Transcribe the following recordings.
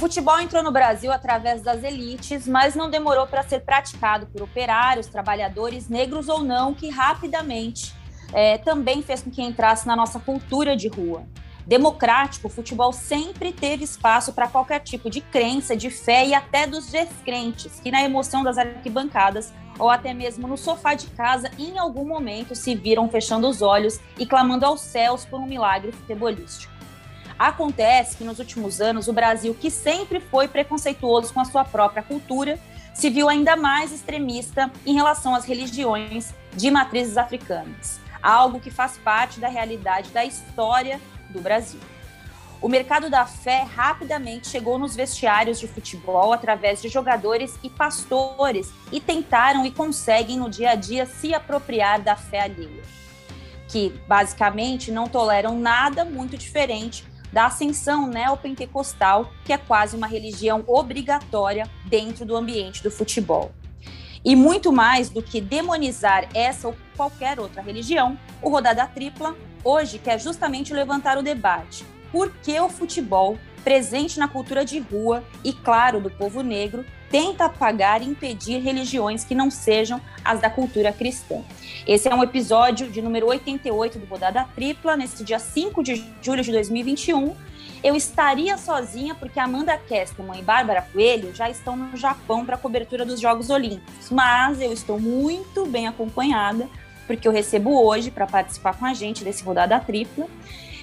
futebol entrou no Brasil através das elites, mas não demorou para ser praticado por operários, trabalhadores, negros ou não, que rapidamente é, também fez com que entrasse na nossa cultura de rua. Democrático, o futebol sempre teve espaço para qualquer tipo de crença, de fé e até dos descrentes, que na emoção das arquibancadas ou até mesmo no sofá de casa, em algum momento se viram fechando os olhos e clamando aos céus por um milagre futebolístico. Acontece que nos últimos anos o Brasil, que sempre foi preconceituoso com a sua própria cultura, se viu ainda mais extremista em relação às religiões de matrizes africanas, algo que faz parte da realidade da história do Brasil. O mercado da fé rapidamente chegou nos vestiários de futebol através de jogadores e pastores e tentaram e conseguem no dia a dia se apropriar da fé alheia, que basicamente não toleram nada muito diferente da ascensão neopentecostal, que é quase uma religião obrigatória dentro do ambiente do futebol. E muito mais do que demonizar essa ou qualquer outra religião, o Rodada Tripla hoje quer justamente levantar o debate. Por que o futebol, presente na cultura de rua e, claro, do povo negro, tenta apagar e impedir religiões que não sejam as da cultura cristã. Esse é um episódio de número 88 do Rodada Tripla, nesse dia 5 de julho de 2021. Eu estaria sozinha porque Amanda Kesterman e Bárbara Coelho já estão no Japão para a cobertura dos Jogos Olímpicos, mas eu estou muito bem acompanhada porque eu recebo hoje para participar com a gente desse Rodada Tripla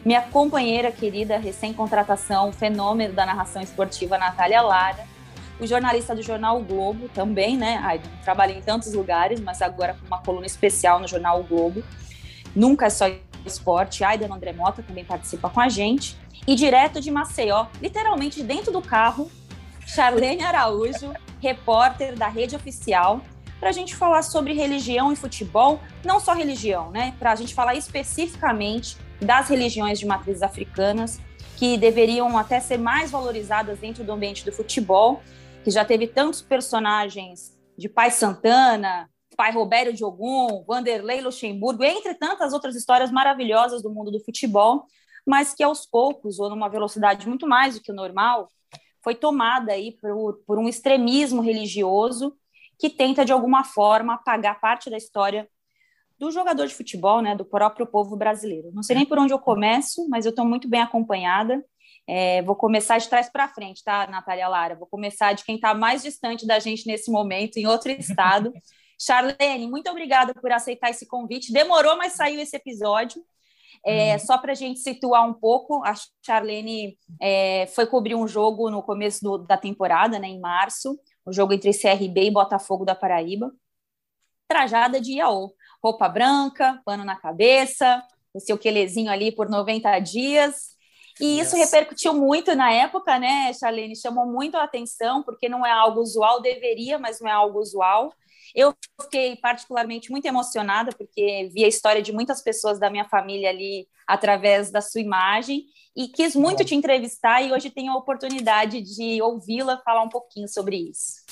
minha companheira querida, recém-contratação, fenômeno da narração esportiva, Natália Lara, o jornalista do jornal o Globo também, né? Ai, trabalhei em tantos lugares, mas agora com uma coluna especial no jornal o Globo. Nunca é só esporte. Aidan André Mota também participa com a gente. E direto de Maceió, literalmente dentro do carro, Charlene Araújo, repórter da rede oficial, para a gente falar sobre religião e futebol, não só religião, né? Para a gente falar especificamente das religiões de matrizes africanas, que deveriam até ser mais valorizadas dentro do ambiente do futebol que já teve tantos personagens de Pai Santana, Pai Roberto de Ogum, Vanderlei Luxemburgo, entre tantas outras histórias maravilhosas do mundo do futebol, mas que aos poucos, ou numa velocidade muito mais do que o normal, foi tomada aí por, por um extremismo religioso que tenta, de alguma forma, apagar parte da história do jogador de futebol, né, do próprio povo brasileiro. Não sei nem por onde eu começo, mas eu estou muito bem acompanhada. É, vou começar de trás para frente, tá, Natália Lara? Vou começar de quem está mais distante da gente nesse momento, em outro estado. Charlene, muito obrigada por aceitar esse convite. Demorou, mas saiu esse episódio. É, uhum. Só para a gente situar um pouco, a Charlene é, foi cobrir um jogo no começo do, da temporada, né, em março, o jogo entre CRB e Botafogo da Paraíba. Trajada de Iaô, roupa branca, pano na cabeça, o seu quelezinho ali por 90 dias. E isso yes. repercutiu muito na época, né, Charlene? Chamou muito a atenção, porque não é algo usual, deveria, mas não é algo usual. Eu fiquei particularmente muito emocionada, porque vi a história de muitas pessoas da minha família ali através da sua imagem, e quis muito te entrevistar, e hoje tenho a oportunidade de ouvi-la falar um pouquinho sobre isso.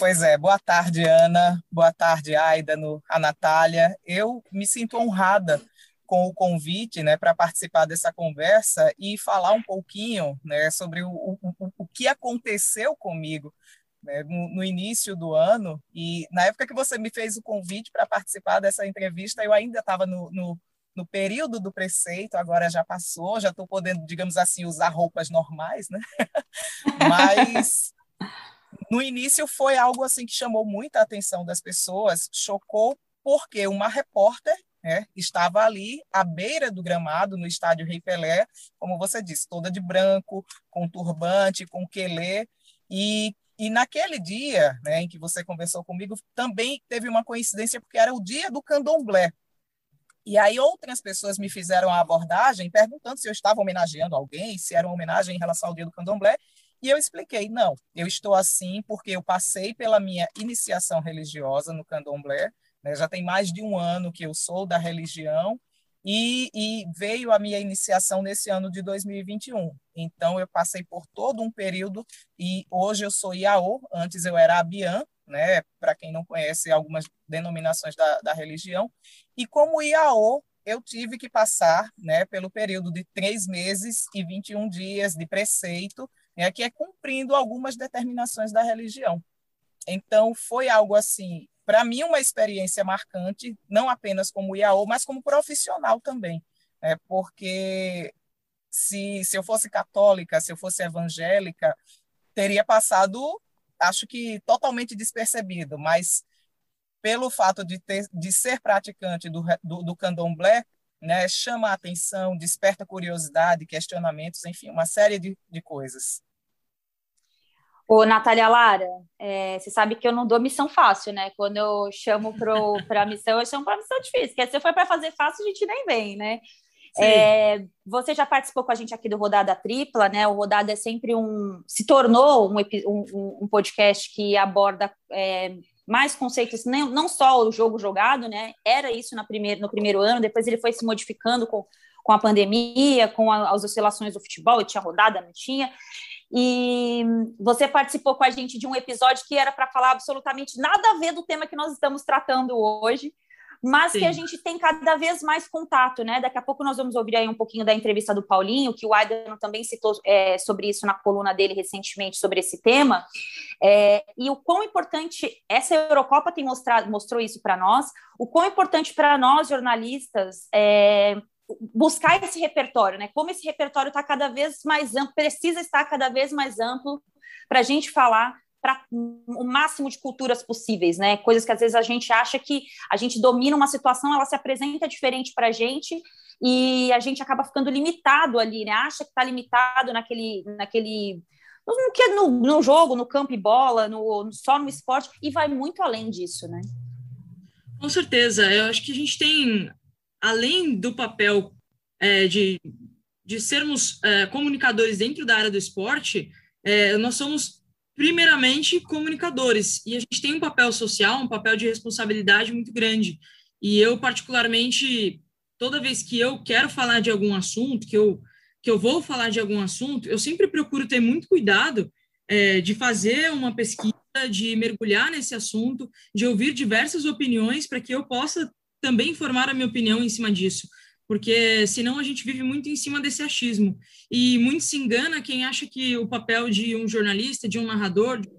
Pois é, boa tarde, Ana, boa tarde, Aida, no, a Natália. Eu me sinto honrada com o convite né, para participar dessa conversa e falar um pouquinho né, sobre o, o, o que aconteceu comigo né, no, no, início do ano. E na época que você me fez o convite para participar dessa entrevista, eu ainda estava no, no, no, período do preceito, agora já passou, já estou podendo, digamos assim, usar roupas normais, né? Mas. No início foi algo assim que chamou muita atenção das pessoas, chocou porque uma repórter né, estava ali à beira do gramado, no estádio Rei Pelé, como você disse, toda de branco, com turbante, com quelê, e, e naquele dia né, em que você conversou comigo, também teve uma coincidência, porque era o dia do candomblé, e aí outras pessoas me fizeram a abordagem perguntando se eu estava homenageando alguém, se era uma homenagem em relação ao dia do candomblé, e eu expliquei, não, eu estou assim porque eu passei pela minha iniciação religiosa no candomblé, né? Já tem mais de um ano que eu sou da religião e, e, veio a minha iniciação nesse ano de 2021. Então, eu passei por todo um período e hoje eu sou Iaô, antes eu era Abian, né? para quem não conhece algumas denominações da, da religião. E como Iaô, eu tive que passar né, pelo período de três meses e 21 dias de preceito, é que é cumprindo algumas determinações da religião. Então, foi algo assim, para mim, uma experiência marcante, não apenas como IAO, mas como profissional também. Né? Porque se, se eu fosse católica, se eu fosse evangélica, teria passado, acho que totalmente despercebido, mas pelo fato de, ter, de ser praticante do, do, do candomblé, né, chama a atenção, desperta curiosidade, questionamentos, enfim, uma série de, de coisas. Ô, Natália Lara, é, você sabe que eu não dou missão fácil, né? Quando eu chamo para a missão, eu chamo para missão difícil. Porque se for para fazer fácil, a gente nem vem, né? É, você já participou com a gente aqui do Rodada Tripla, né? O Rodada é sempre um. se tornou um, um, um podcast que aborda é, mais conceitos, não, não só o jogo jogado, né? Era isso na no primeiro ano, depois ele foi se modificando com, com a pandemia, com a, as oscilações do futebol, e tinha rodada, não tinha. E você participou com a gente de um episódio que era para falar absolutamente nada a ver do tema que nós estamos tratando hoje, mas Sim. que a gente tem cada vez mais contato, né? Daqui a pouco nós vamos ouvir aí um pouquinho da entrevista do Paulinho, que o Aidan também citou é, sobre isso na coluna dele recentemente sobre esse tema, é, e o quão importante essa Eurocopa tem mostrado, mostrou isso para nós, o quão importante para nós jornalistas é, buscar esse repertório, né? Como esse repertório está cada vez mais amplo, precisa estar cada vez mais amplo para a gente falar para o máximo de culturas possíveis, né? Coisas que às vezes a gente acha que a gente domina uma situação, ela se apresenta diferente para a gente e a gente acaba ficando limitado ali, né? Acha que está limitado naquele, naquele no, no, no, jogo, no campo e bola, no, só no esporte, e vai muito além disso, né? Com certeza. Eu acho que a gente tem além do papel é, de, de sermos é, comunicadores dentro da área do esporte, é, nós somos primeiramente comunicadores e a gente tem um papel social, um papel de responsabilidade muito grande. E eu particularmente, toda vez que eu quero falar de algum assunto, que eu que eu vou falar de algum assunto, eu sempre procuro ter muito cuidado é, de fazer uma pesquisa, de mergulhar nesse assunto, de ouvir diversas opiniões para que eu possa também formar a minha opinião em cima disso, porque senão a gente vive muito em cima desse achismo. E muito se engana quem acha que o papel de um jornalista, de um narrador, de um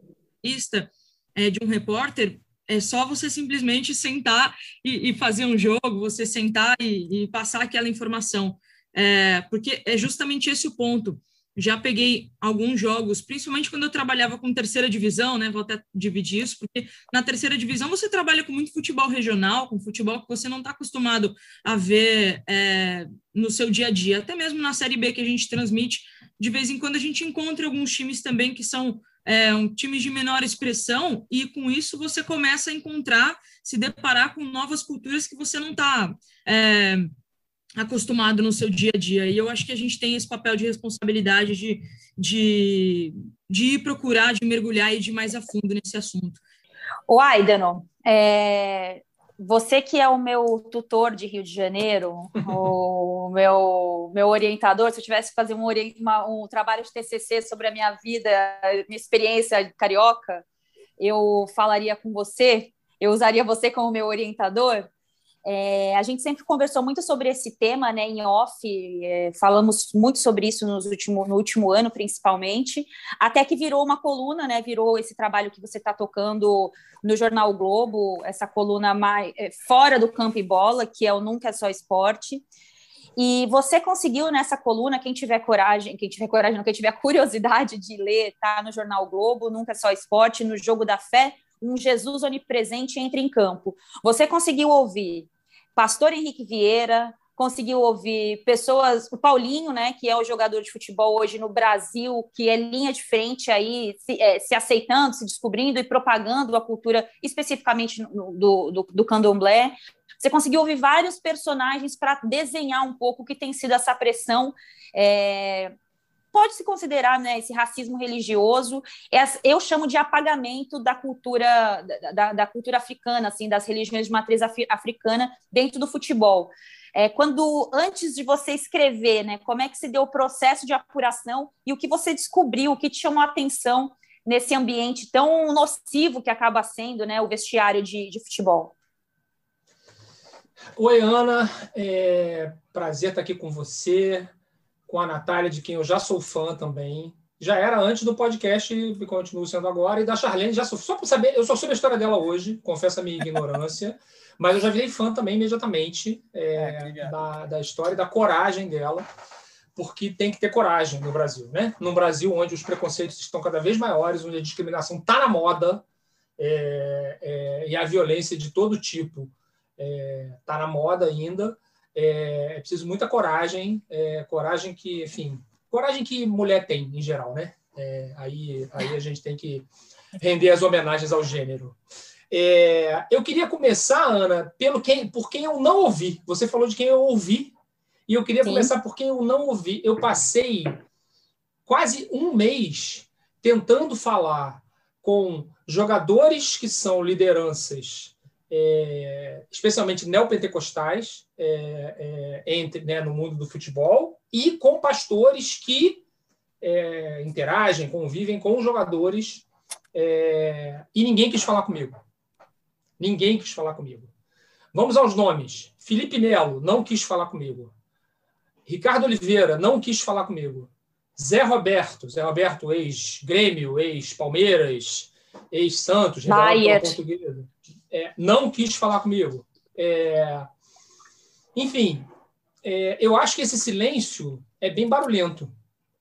jornalista, é, de um repórter, é só você simplesmente sentar e, e fazer um jogo, você sentar e, e passar aquela informação. É, porque é justamente esse o ponto já peguei alguns jogos, principalmente quando eu trabalhava com terceira divisão, né? Vou até dividir isso, porque na terceira divisão você trabalha com muito futebol regional, com futebol que você não está acostumado a ver é, no seu dia a dia. Até mesmo na Série B que a gente transmite, de vez em quando a gente encontra alguns times também que são é, um, times de menor expressão, e com isso você começa a encontrar, se deparar com novas culturas que você não está. É, acostumado no seu dia a dia. E eu acho que a gente tem esse papel de responsabilidade de, de, de ir procurar, de mergulhar e de ir mais a fundo nesse assunto. O Aidano, é, você que é o meu tutor de Rio de Janeiro, o meu, meu orientador, se eu tivesse que fazer um, uma, um trabalho de TCC sobre a minha vida, minha experiência carioca, eu falaria com você, eu usaria você como meu orientador, é, a gente sempre conversou muito sobre esse tema, né, em off, é, falamos muito sobre isso nos último, no último ano, principalmente, até que virou uma coluna, né, virou esse trabalho que você está tocando no Jornal Globo, essa coluna mais, é, fora do campo e bola, que é o Nunca é Só Esporte, e você conseguiu nessa coluna, quem tiver coragem, quem tiver coragem, não, quem tiver curiosidade de ler, tá no Jornal Globo, Nunca é Só Esporte, no Jogo da Fé, um Jesus onipresente entra em campo. Você conseguiu ouvir Pastor Henrique Vieira, conseguiu ouvir pessoas, o Paulinho, né, que é o jogador de futebol hoje no Brasil, que é linha de frente aí, se, é, se aceitando, se descobrindo e propagando a cultura especificamente no, do, do, do candomblé. Você conseguiu ouvir vários personagens para desenhar um pouco o que tem sido essa pressão é, pode-se considerar né, esse racismo religioso, eu chamo de apagamento da cultura, da, da cultura africana, assim, das religiões de matriz africana dentro do futebol. É, quando antes de você escrever, né, como é que se deu o processo de apuração e o que você descobriu, o que te chamou a atenção nesse ambiente tão nocivo que acaba sendo né, o vestiário de, de futebol? Oi, Ana, é prazer estar aqui com você com a Natália, de quem eu já sou fã também. já era antes do podcast e continua sendo agora. E da Charlene, já sou, só para saber, eu só soube a história dela hoje, confesso a minha ignorância, mas eu já virei fã também imediatamente é, é, da, da história e da coragem dela, porque tem que ter coragem no Brasil, né? Num Brasil onde os preconceitos estão cada vez maiores, onde a discriminação está na moda é, é, e a violência de todo tipo está é, na moda ainda. É, é, preciso muita coragem, coragem que, enfim, coragem que mulher tem em geral, né? aí, aí a gente tem que render as homenagens ao gênero. É, eu queria começar, Ana, pelo quem, por quem eu não ouvi. Você falou de quem eu ouvi, e eu queria Sim. começar por quem eu não ouvi. Eu passei quase um mês tentando falar com jogadores que são lideranças, é, especialmente neopentecostais, é, é, entre, né, no mundo do futebol, e com pastores que é, interagem, convivem com jogadores, é, e ninguém quis falar comigo. Ninguém quis falar comigo. Vamos aos nomes. Felipe Melo não quis falar comigo. Ricardo Oliveira não quis falar comigo. Zé Roberto, Zé Roberto, ex-Grêmio, ex-Palmeiras, ex-Santos, é, não quis falar comigo. É, enfim, é, eu acho que esse silêncio é bem barulhento.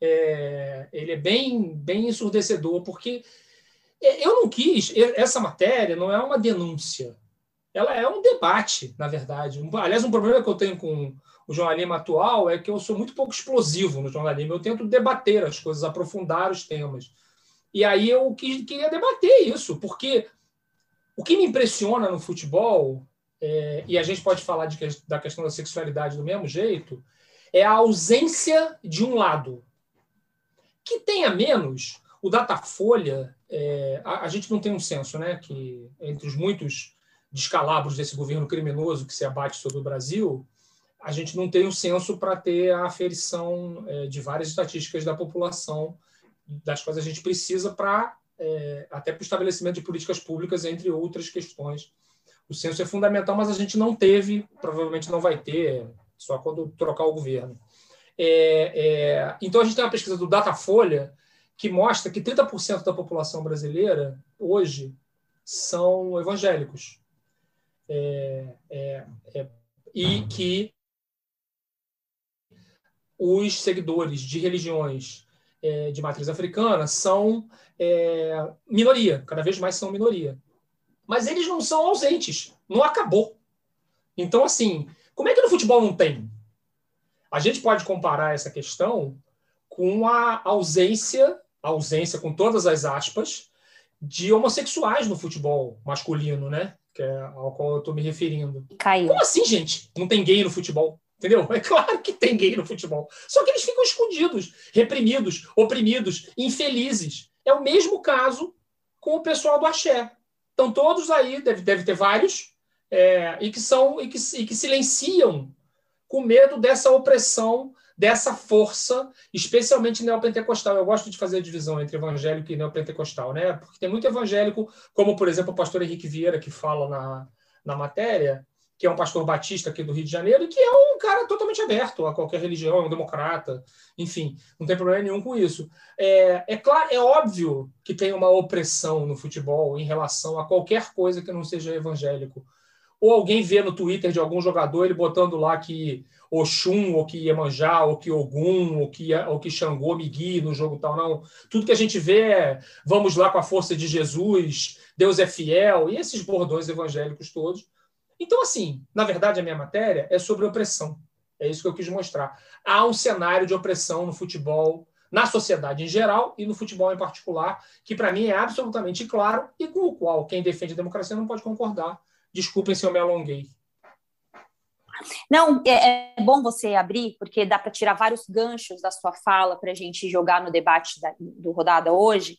É, ele é bem, bem ensurdecedor, porque é, eu não quis. Essa matéria não é uma denúncia. Ela é um debate, na verdade. Aliás, um problema que eu tenho com o jornalismo atual é que eu sou muito pouco explosivo no jornalismo. Eu tento debater as coisas, aprofundar os temas. E aí eu queria debater isso, porque o que me impressiona no futebol, é, e a gente pode falar de, da questão da sexualidade do mesmo jeito, é a ausência de um lado. Que tenha menos, o Datafolha é, a, a, gente não tem um senso, né, que entre os muitos descalabros desse governo criminoso que se abate sobre o Brasil, a gente não tem um censo para ter a aferição é, de várias estatísticas da população, das quais a gente precisa para é, até para o estabelecimento de políticas públicas, entre outras questões. O censo é fundamental, mas a gente não teve, provavelmente não vai ter, só quando trocar o governo. É, é então a gente tem uma pesquisa do Datafolha que mostra que 30% da população brasileira hoje são evangélicos. É, é, é, e que os seguidores de religiões é, de matriz africana são minoria, cada vez mais são minoria. Mas eles não são ausentes, não acabou. Então, assim, como é que no futebol não tem? A gente pode comparar essa questão com a ausência ausência, com todas as aspas, de homossexuais no futebol masculino, né? Que é ao qual eu estou me referindo. Caiu. Como assim, gente? Não tem gay no futebol? Entendeu? É claro que tem gay no futebol. Só que eles ficam escondidos, reprimidos, oprimidos, infelizes. É o mesmo caso com o pessoal do axé. Estão todos aí, deve, deve ter vários, é, e, que são, e, que, e que silenciam com medo dessa opressão dessa força, especialmente neopentecostal. Eu gosto de fazer a divisão entre evangélico e neopentecostal, né? Porque tem muito evangélico, como, por exemplo, o pastor Henrique Vieira, que fala na, na matéria, que é um pastor batista aqui do Rio de Janeiro, e que é um cara totalmente aberto a qualquer religião, é um democrata, enfim, não tem problema nenhum com isso. É, é claro, é óbvio que tem uma opressão no futebol em relação a qualquer coisa que não seja evangélico. Ou alguém vê no Twitter de algum jogador ele botando lá que Oxum, ou que Iemanjá, ou que Ogum, ou que, ou que Xangô me guie no jogo tal, não. Tudo que a gente vê é vamos lá com a força de Jesus, Deus é fiel, e esses bordões evangélicos todos. Então, assim, na verdade, a minha matéria é sobre opressão. É isso que eu quis mostrar. Há um cenário de opressão no futebol, na sociedade em geral e no futebol em particular, que para mim é absolutamente claro e com o qual quem defende a democracia não pode concordar. Desculpem se eu me alonguei. Não, é, é, bom você abrir, porque dá para tirar vários ganchos da sua fala para a gente jogar no debate da, do Rodada hoje.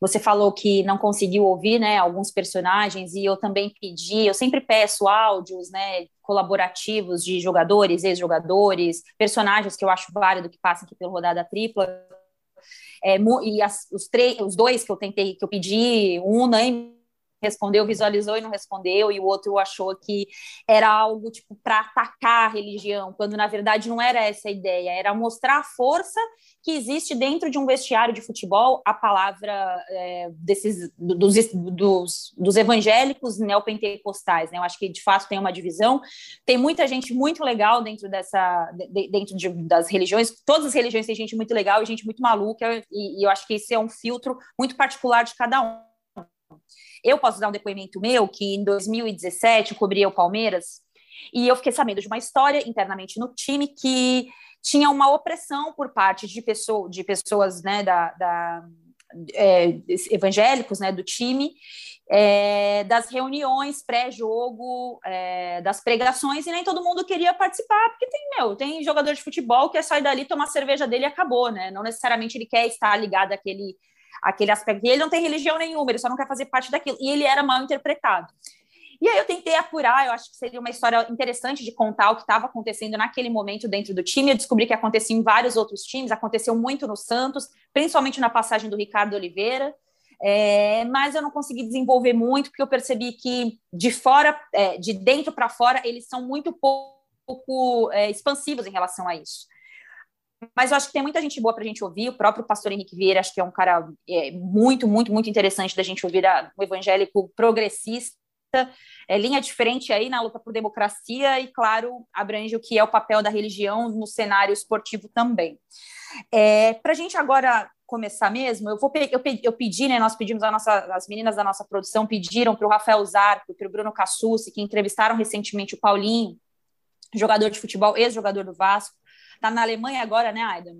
Você falou que não conseguiu ouvir né, alguns personagens, e eu também pedi, eu sempre peço áudios né, colaborativos de jogadores, ex-jogadores, personagens que eu acho válido que passem aqui pelo Rodada Tripla. É, e as, os, os dois que eu tentei, que eu pedi, um unânime respondeu, visualizou e não respondeu, e o outro achou que era algo tipo para atacar a religião, quando na verdade não era essa a ideia, era mostrar a força que existe dentro de um vestiário de futebol, a palavra é, desses dos, dos, dos evangélicos neopentecostais, né? Eu acho que de fato tem uma divisão. Tem muita gente muito legal dentro dessa, dentro de, das religiões. Todas as religiões têm gente muito legal e gente muito maluca, e, e eu acho que esse é um filtro muito particular de cada um. Eu posso dar um depoimento meu que em 2017 eu cobria o Palmeiras e eu fiquei sabendo de uma história internamente no time que tinha uma opressão por parte de, pessoa, de pessoas né, da, da é, evangélicos né, do time, é, das reuniões pré-jogo, é, das pregações, e nem todo mundo queria participar, porque tem, meu, tem jogador de futebol que é sair dali, tomar cerveja dele e acabou, né? Não necessariamente ele quer estar ligado àquele, àquele aspecto. E ele não tem religião nenhuma, ele só não quer fazer parte daquilo. E ele era mal interpretado. E aí eu tentei apurar, eu acho que seria uma história interessante de contar o que estava acontecendo naquele momento dentro do time. Eu descobri que acontecia em vários outros times, aconteceu muito no Santos, principalmente na passagem do Ricardo Oliveira. É, mas eu não consegui desenvolver muito, porque eu percebi que de fora, é, de dentro para fora, eles são muito pouco é, expansivos em relação a isso. Mas eu acho que tem muita gente boa para a gente ouvir. O próprio pastor Henrique Vieira, acho que é um cara é, muito, muito, muito interessante da gente ouvir, um evangélico progressista é, linha diferente aí na luta por democracia e, claro, abrange o que é o papel da religião no cenário esportivo também. É, Para a gente agora começar mesmo, eu vou eu, eu pedi, né? Nós pedimos a nossa, as meninas da nossa produção pediram para o Rafael Zarco, para o Bruno Cassucci, que entrevistaram recentemente o Paulinho, jogador de futebol, ex-jogador do Vasco, está na Alemanha agora, né, Aidan?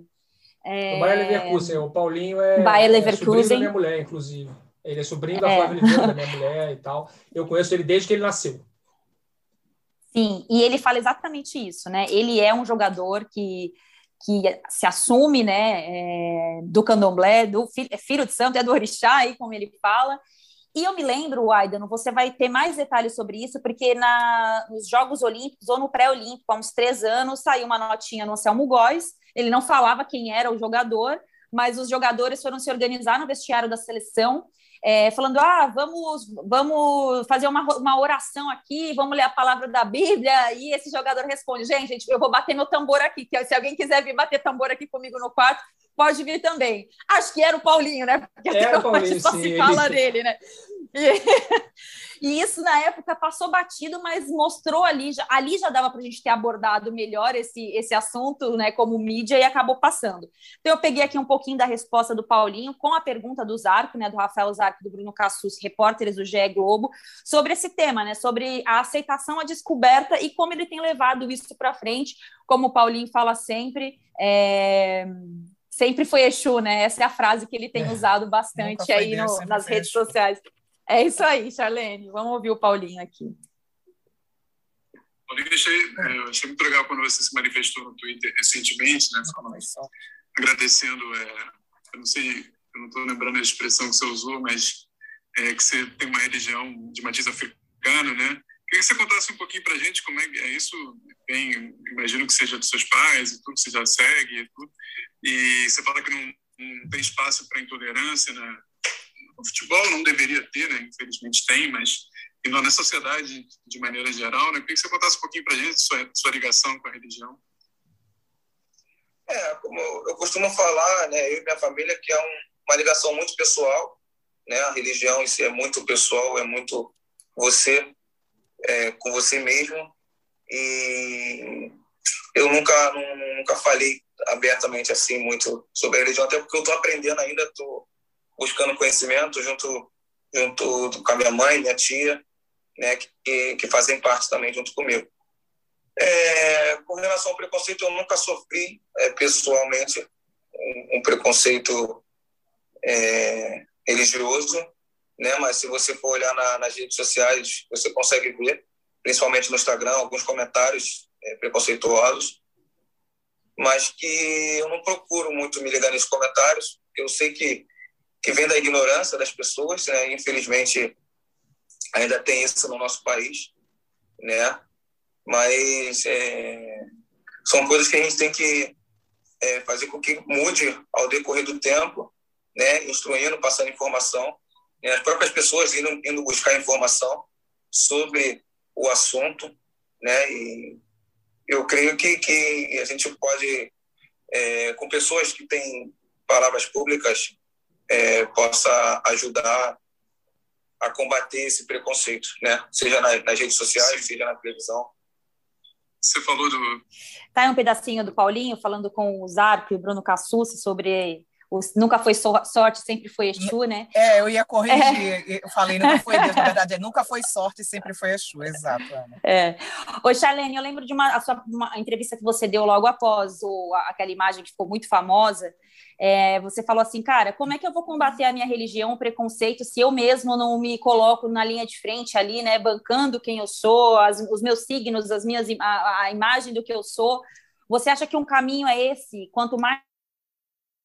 É... O Bayer Leverkusen, o Paulinho é, Bayer Leverkusen. é da minha mulher, inclusive. Ele é sobrinho da é. Flávia Oliveira, da minha mulher e tal. Eu conheço ele desde que ele nasceu. Sim, e ele fala exatamente isso, né? Ele é um jogador que, que se assume, né, é, do candomblé, do filho, é filho de santo, é do orixá, aí como ele fala. E eu me lembro, Aidan, você vai ter mais detalhes sobre isso, porque na, nos Jogos Olímpicos ou no pré-olímpico, há uns três anos, saiu uma notinha no Anselmo Góes, ele não falava quem era o jogador, mas os jogadores foram se organizar no vestiário da seleção é, falando: ah, vamos, vamos fazer uma, uma oração aqui, vamos ler a palavra da Bíblia. E esse jogador responde: gente, gente, eu vou bater meu tambor aqui. Que se alguém quiser vir bater tambor aqui comigo no quarto, pode vir também. Acho que era o Paulinho, né? Porque era o Paulinho, só sim. se fala dele, né? E, e, isso na época passou batido, mas mostrou ali, já, ali já dava para a gente ter abordado melhor esse, esse assunto, né, como mídia, e acabou passando. Então eu peguei aqui um pouquinho da resposta do Paulinho com a pergunta do Zarco, né, do Rafael Zarco, do Bruno Cassus, repórteres do GE Globo, sobre esse tema, né, sobre a aceitação, a descoberta e como ele tem levado isso para frente, como o Paulinho fala sempre, é sempre foi Exu, né? Essa é a frase que ele tem é, usado bastante aí no, nas redes Exu. sociais. É isso aí, Charlene. Vamos ouvir o Paulinho aqui. Paulinho, achei, é, achei muito legal quando você se manifestou no Twitter recentemente, né? Falando, agradecendo, é, eu não sei, eu não estou lembrando a expressão que você usou, mas é, que você tem uma religião de matiz africano, né? Queria que você contasse um pouquinho para a gente como é, é isso. Bem, imagino que seja dos seus pais e tudo, você já segue e tudo. E você fala que não, não tem espaço para intolerância, né? no futebol não deveria ter, né? infelizmente tem, mas e na sociedade de maneira geral, né? Queria que você contasse um pouquinho para a gente sua, sua ligação com a religião. É, como eu costumo falar, né, eu e minha família, que é um, uma ligação muito pessoal, né, a religião em si é muito pessoal, é muito você é, com você mesmo, e eu nunca, nunca falei abertamente assim muito sobre a religião, até porque eu estou aprendendo ainda, estou buscando conhecimento junto junto com a minha mãe, minha tia, né, que, que fazem parte também junto comigo. É, com relação ao preconceito, eu nunca sofri é, pessoalmente um, um preconceito é, religioso, né? Mas se você for olhar na, nas redes sociais, você consegue ver, principalmente no Instagram, alguns comentários é, preconceituosos, mas que eu não procuro muito me ligar nesses comentários, eu sei que que vem da ignorância das pessoas, né? Infelizmente, ainda tem isso no nosso país, né? Mas é, são coisas que a gente tem que é, fazer com que mude ao decorrer do tempo, né? Instruindo, passando informação as próprias pessoas indo, indo buscar informação sobre o assunto, né? E eu creio que, que a gente pode, é, com pessoas que têm palavras públicas, é, possa ajudar a combater esse preconceito, né? Seja nas, nas redes sociais, seja na televisão. Você falou do. Tá aí um pedacinho do Paulinho falando com o Zarco e o Bruno Cassucci sobre nunca foi sorte, sempre foi Exu, né? É, eu ia corrigir. É. Eu falei, nunca foi Deus, na verdade, é nunca foi sorte, sempre foi Exu, exato, Ana. É. Ô, Charlene, eu lembro de uma, sua, uma entrevista que você deu logo após o, aquela imagem que ficou muito famosa. É, você falou assim, cara, como é que eu vou combater a minha religião, o preconceito, se eu mesmo não me coloco na linha de frente ali, né, bancando quem eu sou, as, os meus signos, as minhas, a, a imagem do que eu sou? Você acha que um caminho é esse? Quanto mais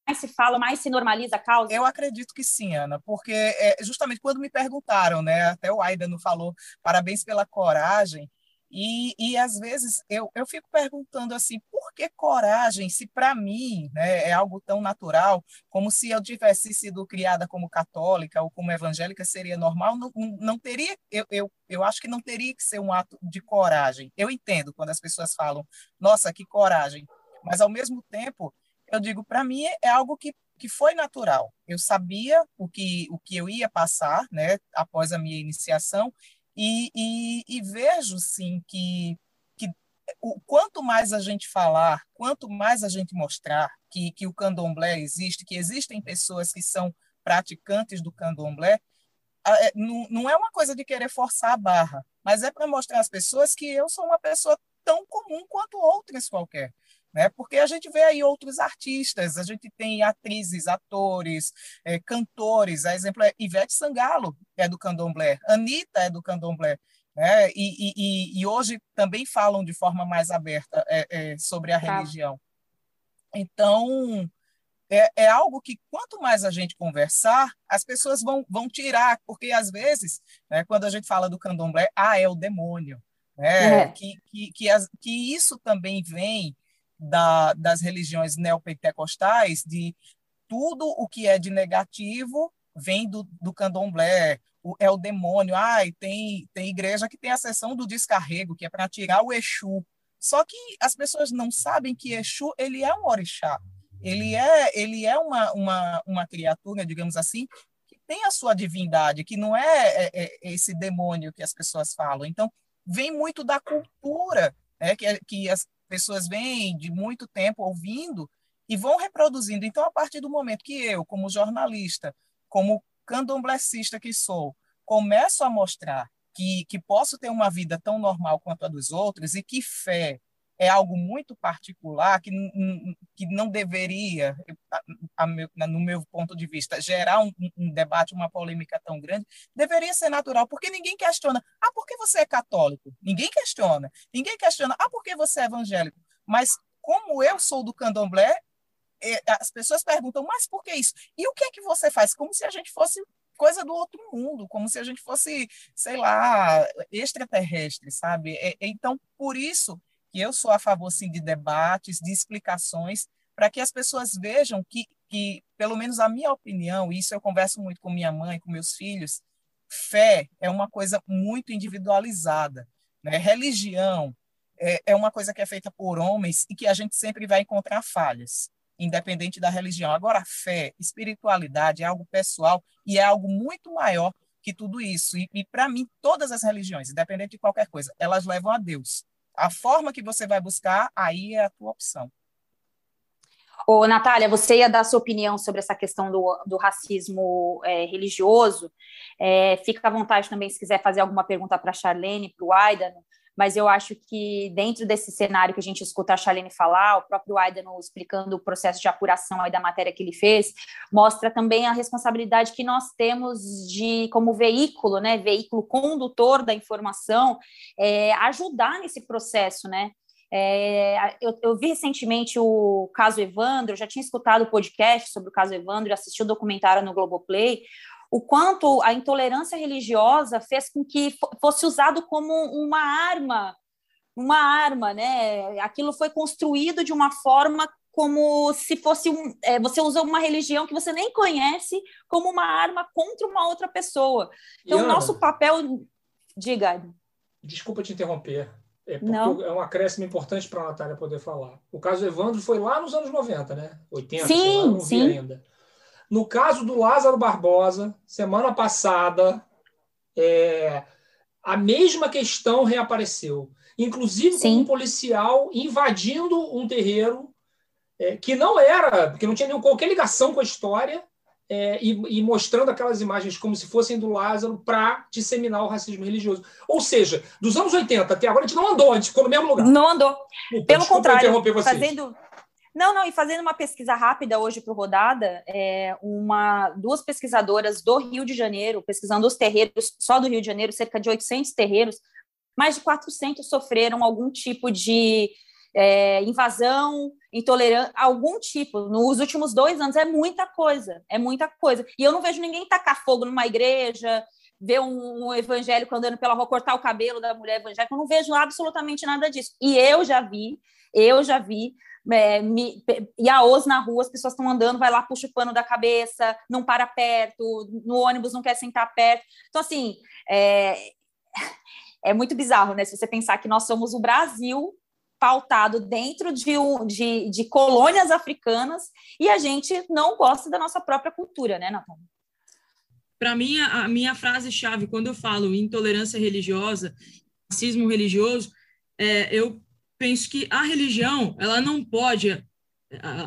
mais se fala, mais se normaliza a causa? Eu acredito que sim, Ana, porque é, justamente quando me perguntaram, né, até o Aida não falou, parabéns pela coragem, e, e às vezes eu, eu fico perguntando assim, por que coragem, se para mim né, é algo tão natural, como se eu tivesse sido criada como católica ou como evangélica, seria normal, não, não teria, eu, eu, eu acho que não teria que ser um ato de coragem. Eu entendo quando as pessoas falam, nossa, que coragem, mas ao mesmo tempo eu digo, para mim é algo que, que foi natural. Eu sabia o que, o que eu ia passar, né, após a minha iniciação, e, e, e vejo, sim, que, que o, quanto mais a gente falar, quanto mais a gente mostrar que, que o candomblé existe, que existem pessoas que são praticantes do candomblé, é, não é uma coisa de querer forçar a barra, mas é para mostrar às pessoas que eu sou uma pessoa tão comum quanto outras qualquer né? Porque a gente vê aí outros artistas, a gente tem atrizes, atores, é, cantores, a exemplo é Ivete Sangalo é do candomblé, Anitta é do candomblé, né? E, e, e hoje também falam de forma mais aberta é, é, sobre a tá. religião. Então, é, é, algo que quanto mais a gente conversar, as pessoas vão, vão tirar, porque às vezes, né, quando a gente fala do candomblé, ah, é o demônio. Né? É. Que, que, que, as, que isso também vem da, das religiões neopentecostais de tudo o que é de negativo vem do, do candomblé, o, é o demônio. Ai, tem, tem igreja que tem a sessão do descarrego, que é para tirar o Exu. Só que as pessoas não sabem que Exu ele é um orixá. Ele é, ele é uma, uma, uma criatura, digamos assim, que tem a sua divindade, que não é, é, é esse demônio que as pessoas falam. Então, vem muito da cultura né, que, que as, pessoas vêm de muito tempo ouvindo e vão reproduzindo. Então, a partir do momento que eu, como jornalista, como candomblessista que sou, começo a mostrar que, que posso ter uma vida tão normal quanto a dos outros e que fé é algo muito particular que, que não deveria, a, a no meu ponto de vista, gerar um, um, debate, uma polêmica tão grande, deveria ser natural, porque ninguém questiona, ah, por que você é católico? Ninguém questiona. Ninguém questiona, ah, por que você é evangélico? Mas como eu sou do candomblé, é, as pessoas perguntam, mas por que isso? E o que é que você faz? Como se a gente fosse coisa do outro mundo, como se a gente fosse, sei lá, extraterrestre, sabe? Então, por isso que eu sou a favor sim de debates, de explicações, para que as pessoas vejam que, que, pelo menos a minha opinião, isso eu converso muito com minha mãe, com meus filhos, fé é uma coisa muito individualizada. Né? Religião é, é uma coisa que é feita por homens e que a gente sempre vai encontrar falhas, independente da religião. Agora, fé, espiritualidade é algo pessoal e é algo muito maior que tudo isso. E, e para mim, todas as religiões, independente de qualquer coisa, elas levam a Deus. A forma que você vai buscar, aí é a tua opção. Ô, Natália, você ia dar sua opinião sobre essa questão do, do racismo é, religioso. É, fica à vontade também se quiser fazer alguma pergunta para a Charlene, para o Aidan mas eu acho que dentro desse cenário que a gente escuta a Charlene falar, o próprio Aidano explicando o processo de apuração da matéria que ele fez, mostra também a responsabilidade que nós temos de, como veículo, né, veículo condutor da informação, é, ajudar nesse processo, né, é, eu, eu, vi recentemente o caso Evandro, já tinha escutado o podcast sobre o caso Evandro, assisti o documentário no Globoplay, o quanto a intolerância religiosa fez com que fosse usado como uma arma, uma arma, né? Aquilo foi construído de uma forma como se fosse um. É, você usou uma religião que você nem conhece como uma arma contra uma outra pessoa. Então, o nosso papel. Diga. Desculpa te interromper. É, Não. é um acréscimo importante para a Natália poder falar. O caso Evandro foi lá nos anos 90, né? 80, sim, lá, não sim. ainda. No caso do Lázaro Barbosa, semana passada, é, a mesma questão reapareceu. Inclusive com um policial invadindo um terreiro é, que não era, que não tinha nenhum, qualquer ligação com a história, é, e, e, mostrando aquelas imagens como se fossem do Lázaro para disseminar o racismo religioso. Ou seja, dos anos 80 até agora a gente não andou, a gente ficou no mesmo lugar. Não andou. Pelo contrário, fazendo. Não, não, e fazendo uma pesquisa rápida hoje para o Rodada, é, uma, duas pesquisadoras do Rio de Janeiro, pesquisando os terreiros, só do Rio de Janeiro, cerca de 800 terreiros, mais de 400 sofreram algum tipo de é, invasão, intolerância, algum tipo. Nos últimos dois anos é muita coisa, é muita coisa. E eu não vejo ninguém tacar fogo numa igreja, ver um, um evangélico andando pela rua, cortar o cabelo da mulher evangélica, eu não vejo absolutamente nada disso. E eu já vi, eu já vi é, me, os na rua, as pessoas estão andando, vai lá, puxa o pano da cabeça, não para perto, no ônibus não quer sentar perto. Então, assim, é, é muito bizarro, né? Se você pensar que nós somos o Brasil pautado dentro de, de, de colônias africanas e a gente não gosta da nossa própria cultura, né, Natália? Para mim, a minha frase-chave, quando eu falo intolerância religiosa, racismo religioso, é, eu penso que a religião, ela não pode,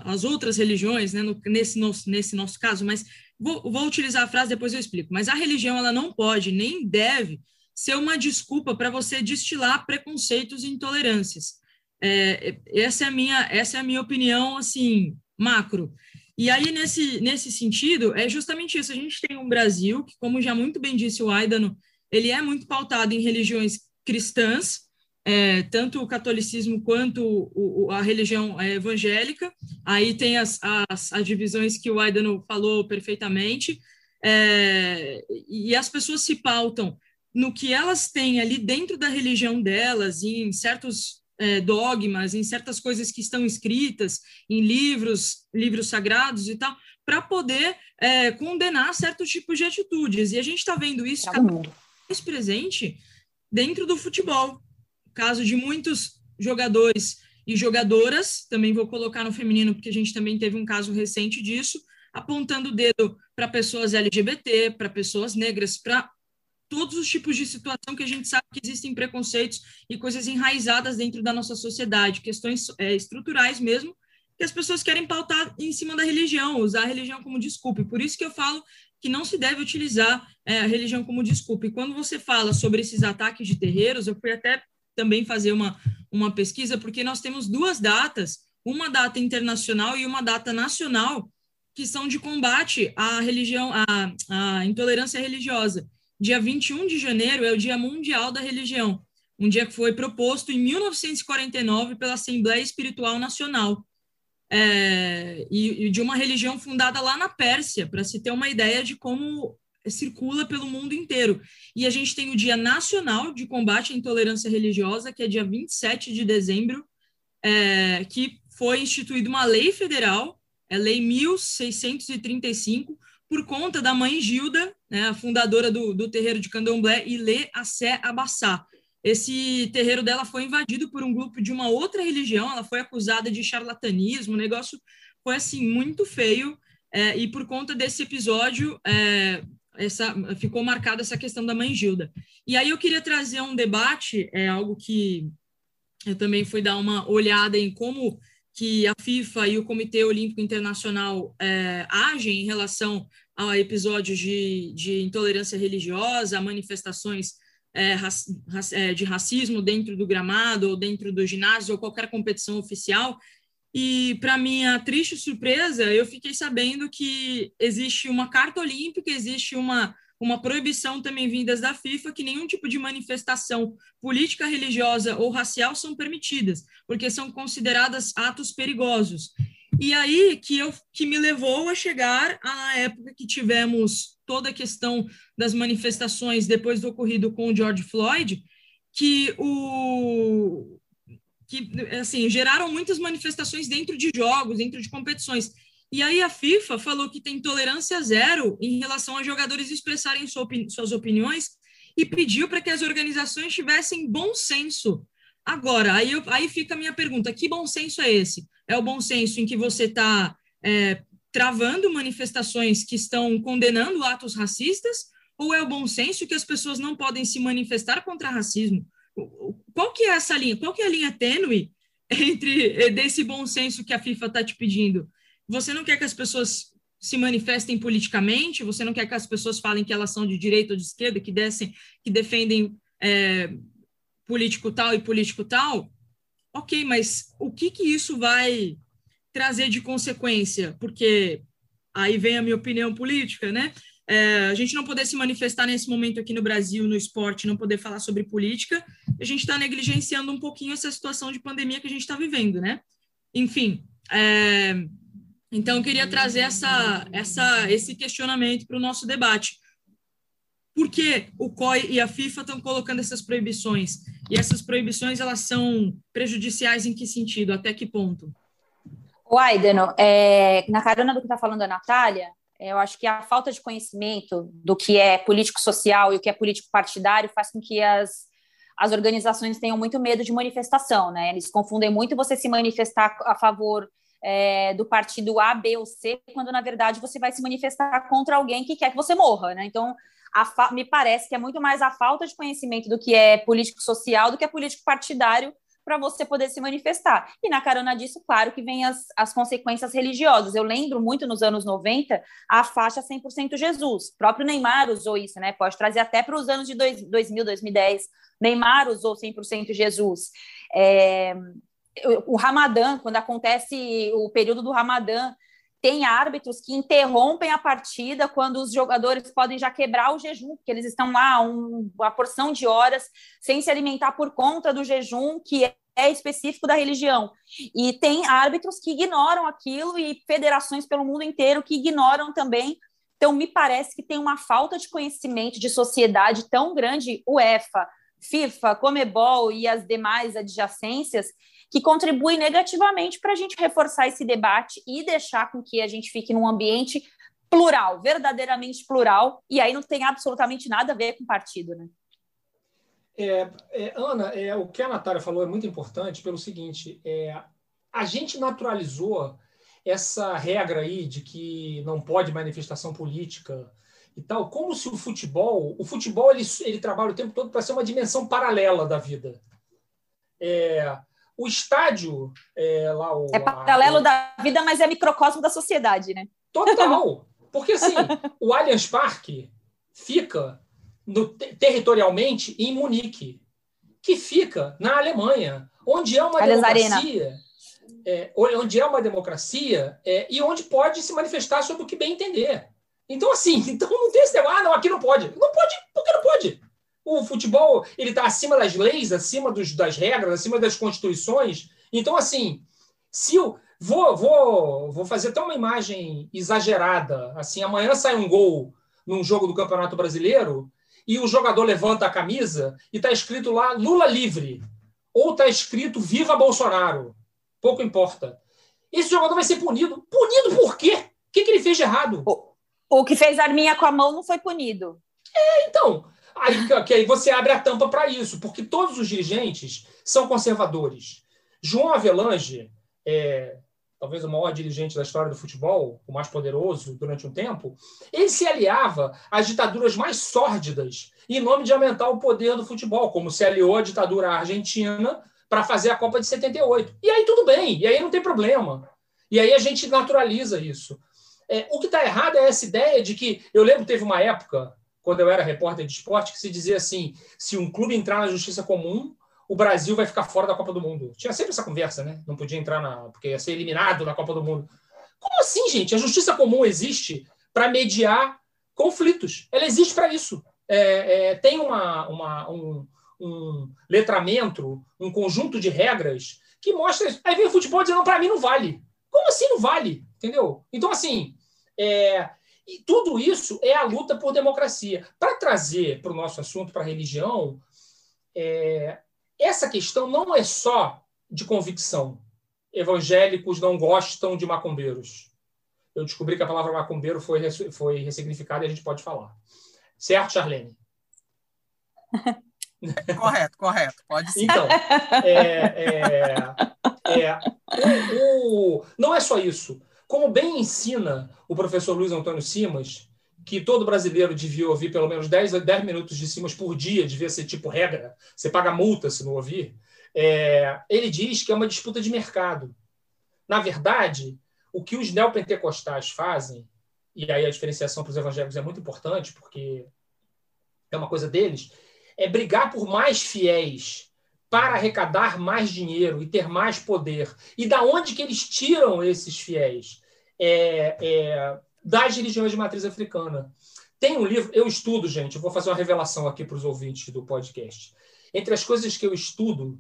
as outras religiões, né, nesse, nosso, nesse nosso caso, mas vou, vou utilizar a frase, depois eu explico, mas a religião, ela não pode, nem deve ser uma desculpa para você destilar preconceitos e intolerâncias. É, essa é a minha essa é a minha opinião assim macro. E aí nesse nesse sentido é justamente isso. A gente tem um Brasil que, como já muito bem disse o Aidano, ele é muito pautado em religiões cristãs, é, tanto o catolicismo quanto o, o, a religião é, evangélica. Aí tem as, as, as, divisões que o Aidano falou perfeitamente. É, e as pessoas se pautam no que elas têm ali dentro da religião delas, em certos é, dogmas, em certas coisas que estão escritas em livros, livros sagrados e tal, para poder é, condenar certos tipos de atitudes. E a gente está vendo isso cada vez mais presente dentro do futebol. Caso de muitos jogadores e jogadoras, também vou colocar no feminino, porque a gente também teve um caso recente disso, apontando o dedo para pessoas LGBT, para pessoas negras, para todos os tipos de situação que a gente sabe que existem preconceitos e coisas enraizadas dentro da nossa sociedade, questões é, estruturais mesmo, que as pessoas querem pautar em cima da religião, usar a religião como desculpa. Por isso que eu falo que não se deve utilizar é, a religião como desculpa. E quando você fala sobre esses ataques de terreiros, eu fui até também fazer uma, uma pesquisa, porque nós temos duas datas, uma data internacional e uma data nacional, que são de combate à religião, à, à intolerância religiosa. Dia 21 de janeiro é o Dia Mundial da Religião, um dia que foi proposto em 1949 pela Assembleia Espiritual Nacional, é, e, e, de uma religião fundada lá na Pérsia, para se ter uma ideia de como circula pelo mundo inteiro. E a gente tem o Dia Nacional de Combate à Intolerância Religiosa, que é dia 27 de dezembro, é, que foi instituída uma lei federal, é Lei 1635, por conta da mãe Gilda, né, a fundadora do, do terreiro de Candomblé, Ilê Assé Abassá. Esse terreiro dela foi invadido por um grupo de uma outra religião, ela foi acusada de charlatanismo, o negócio foi assim muito feio, é, e por conta desse episódio é, essa, ficou marcada essa questão da mãe Gilda. E aí eu queria trazer um debate, é algo que eu também fui dar uma olhada em como que a FIFA e o Comitê Olímpico Internacional é, agem em relação a episódios de, de intolerância religiosa, manifestações é, é, de racismo dentro do gramado ou dentro do ginásio ou qualquer competição oficial. E, para minha triste surpresa, eu fiquei sabendo que existe uma carta olímpica, existe uma uma proibição também vindas da FIFA que nenhum tipo de manifestação política, religiosa ou racial são permitidas, porque são consideradas atos perigosos. E aí que eu que me levou a chegar à época que tivemos toda a questão das manifestações depois do ocorrido com o George Floyd, que o que assim geraram muitas manifestações dentro de jogos, dentro de competições. E aí a FIFA falou que tem tolerância zero em relação a jogadores expressarem sua opini suas opiniões e pediu para que as organizações tivessem bom senso. Agora, aí, eu, aí fica a minha pergunta: que bom senso é esse? É o bom senso em que você está é, travando manifestações que estão condenando atos racistas? Ou é o bom senso que as pessoas não podem se manifestar contra racismo? Qual que é essa linha? Qual que é a linha tênue entre desse bom senso que a FIFA está te pedindo? Você não quer que as pessoas se manifestem politicamente? Você não quer que as pessoas falem que elas são de direita ou de esquerda, que descem, que defendem é, político tal e político tal? Ok, mas o que que isso vai trazer de consequência? Porque aí vem a minha opinião política, né? É, a gente não poder se manifestar nesse momento aqui no Brasil, no esporte, não poder falar sobre política, a gente está negligenciando um pouquinho essa situação de pandemia que a gente está vivendo, né? Enfim, é, então eu queria trazer essa, essa, esse questionamento para o nosso debate. Por que o COI e a FIFA estão colocando essas proibições? E essas proibições elas são prejudiciais em que sentido? Até que ponto? O Aideno, é, na carona do que está falando a Natália, eu acho que a falta de conhecimento do que é político-social e o que é político-partidário faz com que as, as organizações tenham muito medo de manifestação, né? Eles confundem muito você se manifestar a favor é, do partido A, B ou C, quando na verdade você vai se manifestar contra alguém que quer que você morra, né? Então, me parece que é muito mais a falta de conhecimento do que é político-social do que é político-partidário para você poder se manifestar. E na carona disso, claro que vem as, as consequências religiosas. Eu lembro muito nos anos 90 a faixa 100% Jesus. O próprio Neymar usou isso, né? Pode trazer até para os anos de dois, 2000, 2010. Neymar usou 100% Jesus. É, o Ramadã, quando acontece o período do Ramadã, tem árbitros que interrompem a partida quando os jogadores podem já quebrar o jejum, porque eles estão lá um, uma porção de horas sem se alimentar por conta do jejum, que é, é específico da religião. E tem árbitros que ignoram aquilo e federações pelo mundo inteiro que ignoram também. Então, me parece que tem uma falta de conhecimento de sociedade tão grande, UEFA, FIFA, Comebol e as demais adjacências, que contribui negativamente para a gente reforçar esse debate e deixar com que a gente fique num ambiente plural, verdadeiramente plural, e aí não tem absolutamente nada a ver com partido, né? É, é, Ana, é, o que a Natália falou é muito importante pelo seguinte: é, a gente naturalizou essa regra aí de que não pode manifestação política e tal, como se o futebol, o futebol ele, ele trabalha o tempo todo para ser uma dimensão paralela da vida. É, o estádio é, lá o, é paralelo a, da vida, mas é microcosmo da sociedade, né? Total, porque assim o Allianz Parque fica no, territorialmente em Munique, que fica na Alemanha, onde é uma Allianz democracia, é, onde é uma democracia é, e onde pode se manifestar sobre o que bem entender. Então assim, então não tem esse ah não aqui não pode, não pode porque não pode. O futebol ele está acima das leis, acima dos, das regras, acima das constituições. Então, assim, se eu vou, vou, vou fazer até uma imagem exagerada, assim, amanhã sai um gol num jogo do Campeonato Brasileiro e o jogador levanta a camisa e está escrito lá Lula livre ou está escrito Viva Bolsonaro, pouco importa. Esse jogador vai ser punido. Punido por quê? O que, que ele fez de errado? O, o que fez arminha com a mão não foi punido. É, então. Aí, que aí você abre a tampa para isso, porque todos os dirigentes são conservadores. João Avelange, é, talvez o maior dirigente da história do futebol, o mais poderoso durante um tempo, ele se aliava às ditaduras mais sórdidas em nome de aumentar o poder do futebol, como se aliou à ditadura argentina para fazer a Copa de 78. E aí tudo bem, e aí não tem problema. E aí a gente naturaliza isso. É, o que está errado é essa ideia de que. Eu lembro teve uma época, quando eu era repórter de esporte, que se dizia assim: se um clube entrar na justiça comum, o Brasil vai ficar fora da Copa do Mundo. Tinha sempre essa conversa, né? Não podia entrar na. porque ia ser eliminado na Copa do Mundo. Como assim, gente? A justiça comum existe para mediar conflitos. Ela existe para isso. É, é, tem uma, uma, um, um letramento, um conjunto de regras que mostra. Aí vem o futebol dizendo: para mim não vale. Como assim não vale? Entendeu? Então, assim. É, e tudo isso é a luta por democracia. Para trazer para o nosso assunto, para a religião, é, essa questão não é só de convicção. Evangélicos não gostam de macumbeiros. Eu descobri que a palavra macumbeiro foi, foi ressignificada e a gente pode falar. Certo, Charlene? correto, correto. Pode ser. Então, é, é, é, o, o, não é só isso. Como bem ensina o professor Luiz Antônio Simas, que todo brasileiro devia ouvir pelo menos 10, 10 minutos de Simas por dia, devia ser tipo regra, você paga multa se não ouvir, é, ele diz que é uma disputa de mercado. Na verdade, o que os neopentecostais fazem, e aí a diferenciação para os evangélicos é muito importante, porque é uma coisa deles, é brigar por mais fiéis para arrecadar mais dinheiro e ter mais poder. E da onde que eles tiram esses fiéis? É, é, das religiões de matriz africana. Tem um livro, eu estudo, gente, eu vou fazer uma revelação aqui para os ouvintes do podcast. Entre as coisas que eu estudo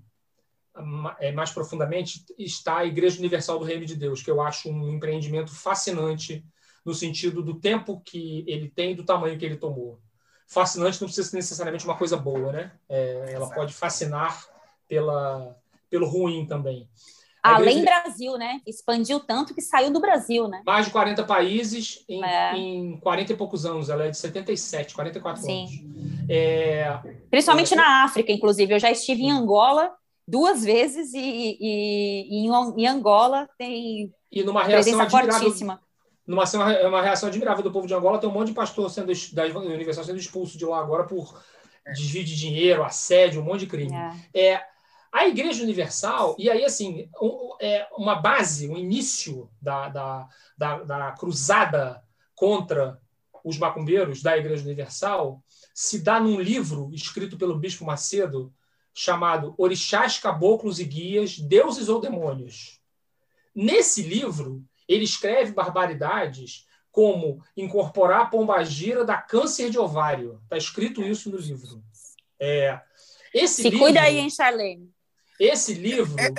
é, mais profundamente está a Igreja Universal do Reino de Deus, que eu acho um empreendimento fascinante no sentido do tempo que ele tem e do tamanho que ele tomou. Fascinante não precisa ser necessariamente uma coisa boa, né? É, ela pode fascinar pela, pelo ruim também. Além do Brasil, né? Expandiu tanto que saiu do Brasil, né? Mais de 40 países em, é. em 40 e poucos anos. Ela é de 77, 44 Sim. anos. É... Principalmente é... na África, inclusive. Eu já estive em Angola duas vezes e, e, e em, Angola tem e numa reação fortíssima. Numa uma, uma reação admirável do povo de Angola, tem um monte de pastor sendo, da universidade sendo expulso de lá agora por desvio de dinheiro, assédio, um monte de crime. É. é a Igreja Universal, e aí, assim, um, é uma base, um início da, da, da, da cruzada contra os macumbeiros da Igreja Universal se dá num livro escrito pelo Bispo Macedo chamado Orixás, Caboclos e Guias, Deuses ou Demônios. Nesse livro, ele escreve barbaridades como incorporar a pombagira da câncer de ovário. Está escrito isso no livro. É, esse Se livro, cuida aí, hein, Charlene? Esse livro. É,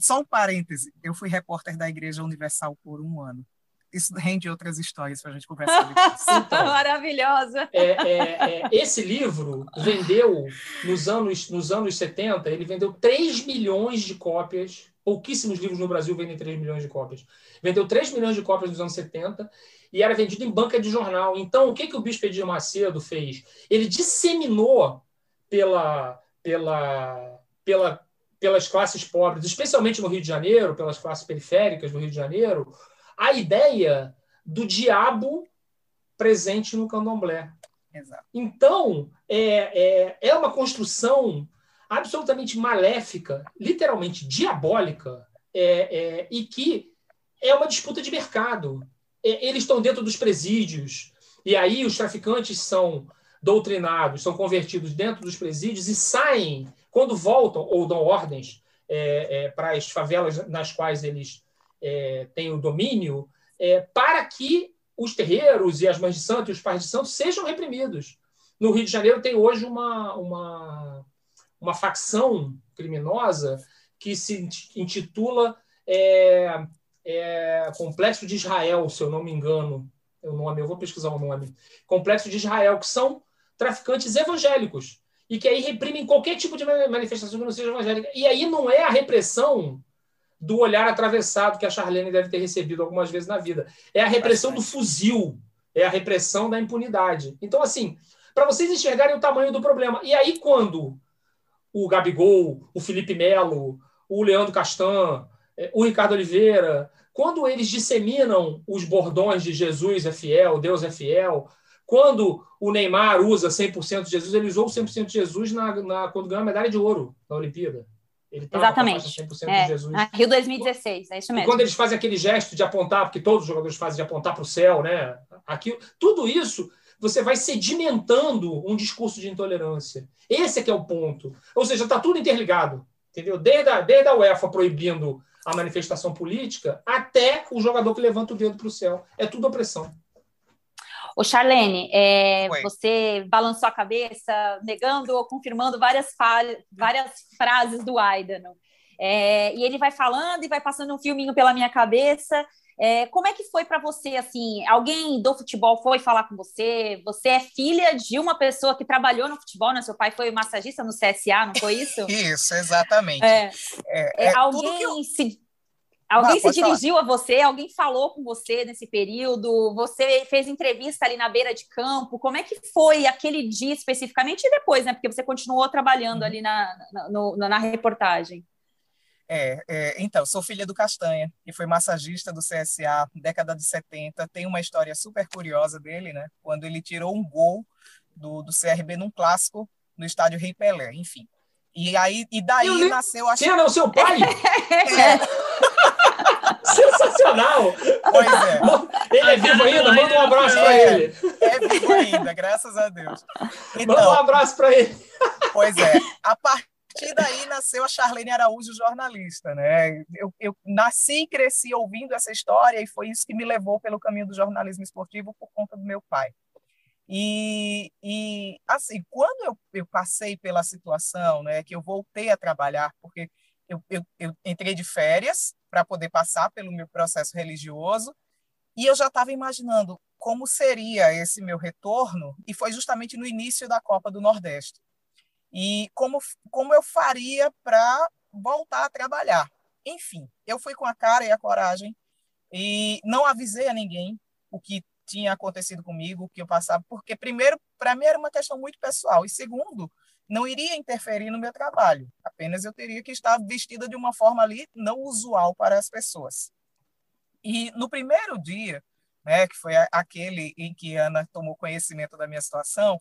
só um parêntese. Eu fui repórter da Igreja Universal por um ano. Isso rende outras histórias para a gente conversar. então, Maravilhosa. É, é, é, esse livro vendeu, nos anos, nos anos 70, ele vendeu 3 milhões de cópias. Pouquíssimos livros no Brasil vendem 3 milhões de cópias. Vendeu 3 milhões de cópias nos anos 70 e era vendido em banca de jornal. Então, o que, que o Bispo Edir Macedo fez? Ele disseminou pela, pela, pela pelas classes pobres, especialmente no Rio de Janeiro, pelas classes periféricas do Rio de Janeiro, a ideia do diabo presente no candomblé. Exato. Então, é, é, é uma construção absolutamente maléfica, literalmente diabólica, é, é, e que é uma disputa de mercado. É, eles estão dentro dos presídios, e aí os traficantes são doutrinados, são convertidos dentro dos presídios e saem quando voltam ou dão ordens é, é, para as favelas nas quais eles é, têm o domínio, é, para que os terreiros e as mães de santo e os pais de santo sejam reprimidos. No Rio de Janeiro tem hoje uma, uma, uma facção criminosa que se intitula é, é, Complexo de Israel, se eu não me engano, o nome, eu vou pesquisar o nome. Complexo de Israel, que são traficantes evangélicos e que aí reprimem qualquer tipo de manifestação que não seja evangélica. E aí não é a repressão do olhar atravessado que a Charlene deve ter recebido algumas vezes na vida. É a repressão do fuzil, é a repressão da impunidade. Então, assim, para vocês enxergarem o tamanho do problema. E aí, quando o Gabigol, o Felipe Melo, o Leandro Castan, é, o Ricardo Oliveira, quando eles disseminam os bordões de Jesus é fiel, Deus é fiel, quando o Neymar usa 100% de Jesus, ele usou 100% de Jesus na, na, quando ganhou a medalha de ouro na Olimpíada. Ele Exatamente. 100% é, de Jesus. Rio 2016, é isso mesmo. E quando eles fazem aquele gesto de apontar, porque todos os jogadores fazem de apontar para o céu, né? Aquilo, tudo isso você vai sedimentando um discurso de intolerância. Esse é que é o ponto. Ou seja, está tudo interligado, entendeu? Desde a, desde a UEFA proibindo a manifestação política até o jogador que levanta o dedo para o céu. É tudo opressão. O Charlene, é, você balançou a cabeça, negando ou confirmando várias, várias frases do Aidano. É, e ele vai falando e vai passando um filminho pela minha cabeça. É, como é que foi para você, assim, alguém do futebol foi falar com você? Você é filha de uma pessoa que trabalhou no futebol, né? Seu pai foi massagista no CSA, não foi isso? isso, exatamente. É, é, é alguém eu... se... Alguém ah, se dirigiu falar. a você? Alguém falou com você nesse período? Você fez entrevista ali na beira de campo? Como é que foi aquele dia especificamente e depois, né? Porque você continuou trabalhando uhum. ali na, na, no, na reportagem. É, é, então, sou filha do Castanha, que foi massagista do CSA década de 70. Tem uma história super curiosa dele, né? Quando ele tirou um gol do, do CRB num clássico no estádio Rei Pelé, enfim. E aí e daí Eu nasceu a Quem era o seu pai? é. Sensacional! Pois é. Ele é vivo ainda? Manda um abraço para é, ele. É vivo ainda, graças a Deus. Então, Manda um abraço para ele. Pois é. A partir partir daí nasceu a Charlene Araújo, jornalista. Né? Eu, eu nasci e cresci ouvindo essa história e foi isso que me levou pelo caminho do jornalismo esportivo por conta do meu pai. E, e assim, quando eu, eu passei pela situação, né, que eu voltei a trabalhar, porque eu, eu, eu entrei de férias para poder passar pelo meu processo religioso, e eu já estava imaginando como seria esse meu retorno, e foi justamente no início da Copa do Nordeste e como, como eu faria para voltar a trabalhar. Enfim, eu fui com a cara e a coragem e não avisei a ninguém o que tinha acontecido comigo, o que eu passava, porque, primeiro, para mim era uma questão muito pessoal, e segundo, não iria interferir no meu trabalho, apenas eu teria que estar vestida de uma forma ali não usual para as pessoas. E no primeiro dia, né, que foi aquele em que Ana tomou conhecimento da minha situação,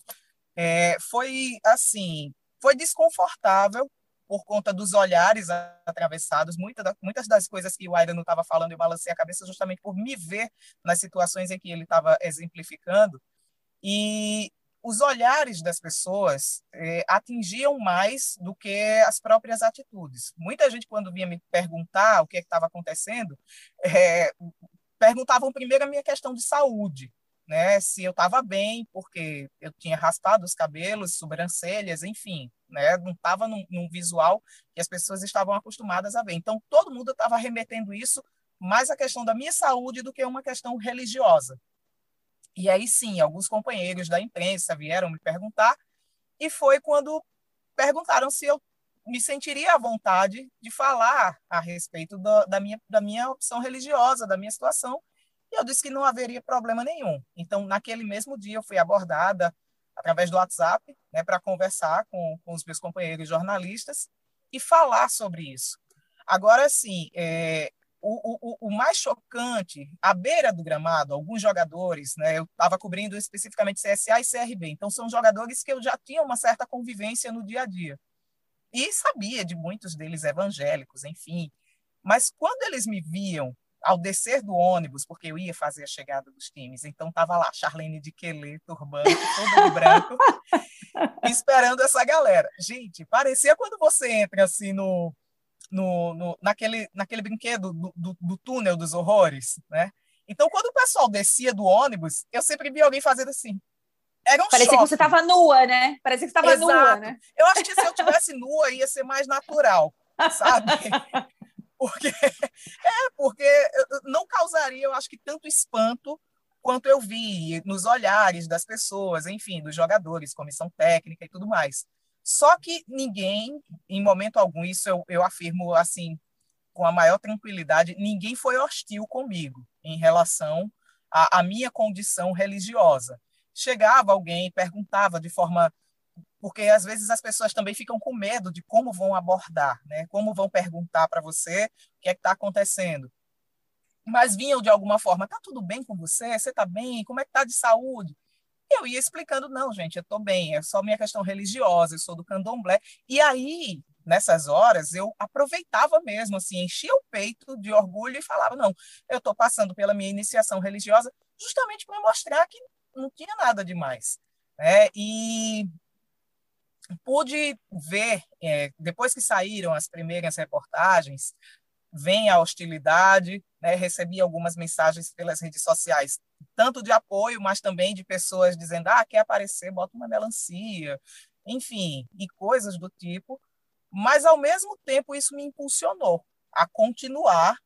é, foi assim, foi desconfortável por conta dos olhares atravessados, muita muitas das coisas que o Aida não estava falando, eu balancei a cabeça justamente por me ver nas situações em que ele estava exemplificando. E os olhares das pessoas eh, atingiam mais do que as próprias atitudes. Muita gente, quando vinha me perguntar o que é estava acontecendo, eh, perguntavam primeiro a minha questão de saúde né, se eu estava bem, porque eu tinha raspado os cabelos, sobrancelhas, enfim, né, não estava num, num, visual que as pessoas estavam acostumadas a ver. Então, todo mundo estava remetendo isso mais à questão da minha saúde do que uma questão religiosa. E aí sim, alguns companheiros da imprensa vieram me perguntar, e foi quando perguntaram se eu me sentiria à vontade de falar a respeito do, da, minha, da minha opção religiosa, da minha situação, e eu disse que não haveria problema nenhum. Então, naquele mesmo dia, eu fui abordada através do WhatsApp né, para conversar com, com os meus companheiros jornalistas e falar sobre isso. Agora, sim, é, o, o, o, mais chocante, à beira do gramado, alguns jogadores, né, eu estava cobrindo especificamente CSA e CRB, então são jogadores que eu já tinha uma certa convivência no dia a dia. E sabia de muitos deles evangélicos, enfim. Mas quando eles me viam ao descer do ônibus, porque eu ia fazer a chegada dos times, então estava lá Charlene de Quelê, turbante, todo de branco, esperando essa galera. Gente, parecia quando você entra assim no, no, no naquele, naquele brinquedo do, do, do, túnel dos horrores, né? Então, quando o pessoal descia do ônibus, eu sempre via alguém fazendo assim. Era um Parecia choque. que você estava nua, né? Parecia que você estava nua, né? Eu acho que se eu tivesse nua ia ser mais natural, sabe? Porque é porque não causaria, eu acho que tanto espanto quanto eu vi nos olhares das pessoas, enfim, dos jogadores, comissão técnica e tudo mais. Só que ninguém, em momento algum, isso eu, eu afirmo assim com a maior tranquilidade, ninguém foi hostil comigo em relação à, à minha condição religiosa. Chegava alguém, perguntava de forma porque às vezes as pessoas também ficam com medo de como vão abordar, né? Como vão perguntar para você o que é que está acontecendo. Mas vinham de alguma forma, tá tudo bem com você? Você está bem? Como é que tá de saúde? Eu ia explicando, não, gente, eu estou bem, é só minha questão religiosa, eu sou do candomblé. E aí, nessas horas, eu aproveitava mesmo, assim, enchia o peito de orgulho e falava, não, eu estou passando pela minha iniciação religiosa justamente para mostrar que não tinha nada demais. Né? E pude ver, é, depois que saíram as primeiras reportagens, vem a hostilidade, né, recebi algumas mensagens pelas redes sociais, tanto de apoio, mas também de pessoas dizendo, ah, quer aparecer, bota uma melancia, enfim, e coisas do tipo, Mas, ao mesmo tempo, isso me impulsionou a continuar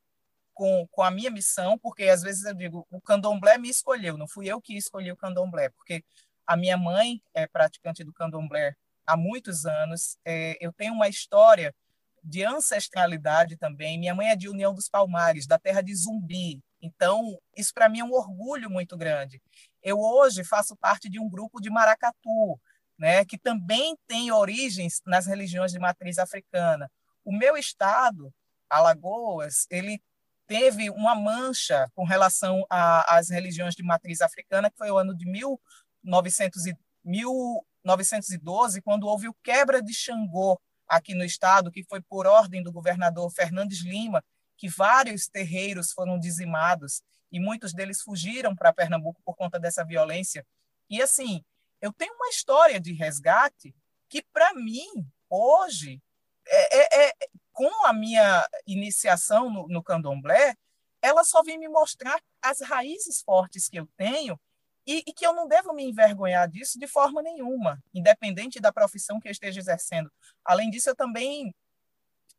com, com a minha missão, porque às vezes eu digo, o candomblé me escolheu, não fui eu que escolhi o candomblé, porque a minha mãe é praticante do candomblé há muitos anos, é, eu tenho uma história de ancestralidade também. Minha mãe é de União dos Palmares, da terra de Zumbi. Então, isso para mim é um orgulho muito grande. Eu hoje faço parte de um grupo de maracatu, né, que também tem origens nas religiões de matriz africana. O meu estado, Alagoas, ele teve uma mancha com relação às religiões de matriz africana, que foi o ano de 1900 e, 1912, quando houve o quebra de Xangô aqui no estado, que foi por ordem do governador Fernandes Lima, que vários terreiros foram dizimados e muitos deles fugiram para Pernambuco por conta dessa violência. E assim, eu tenho uma história de resgate que, para mim, hoje, é, é, é, com a minha iniciação no, no candomblé, ela só vem me mostrar as raízes fortes que eu tenho e, e, que eu não devo me envergonhar disso de forma nenhuma, independente da profissão que eu esteja exercendo. Além disso, eu também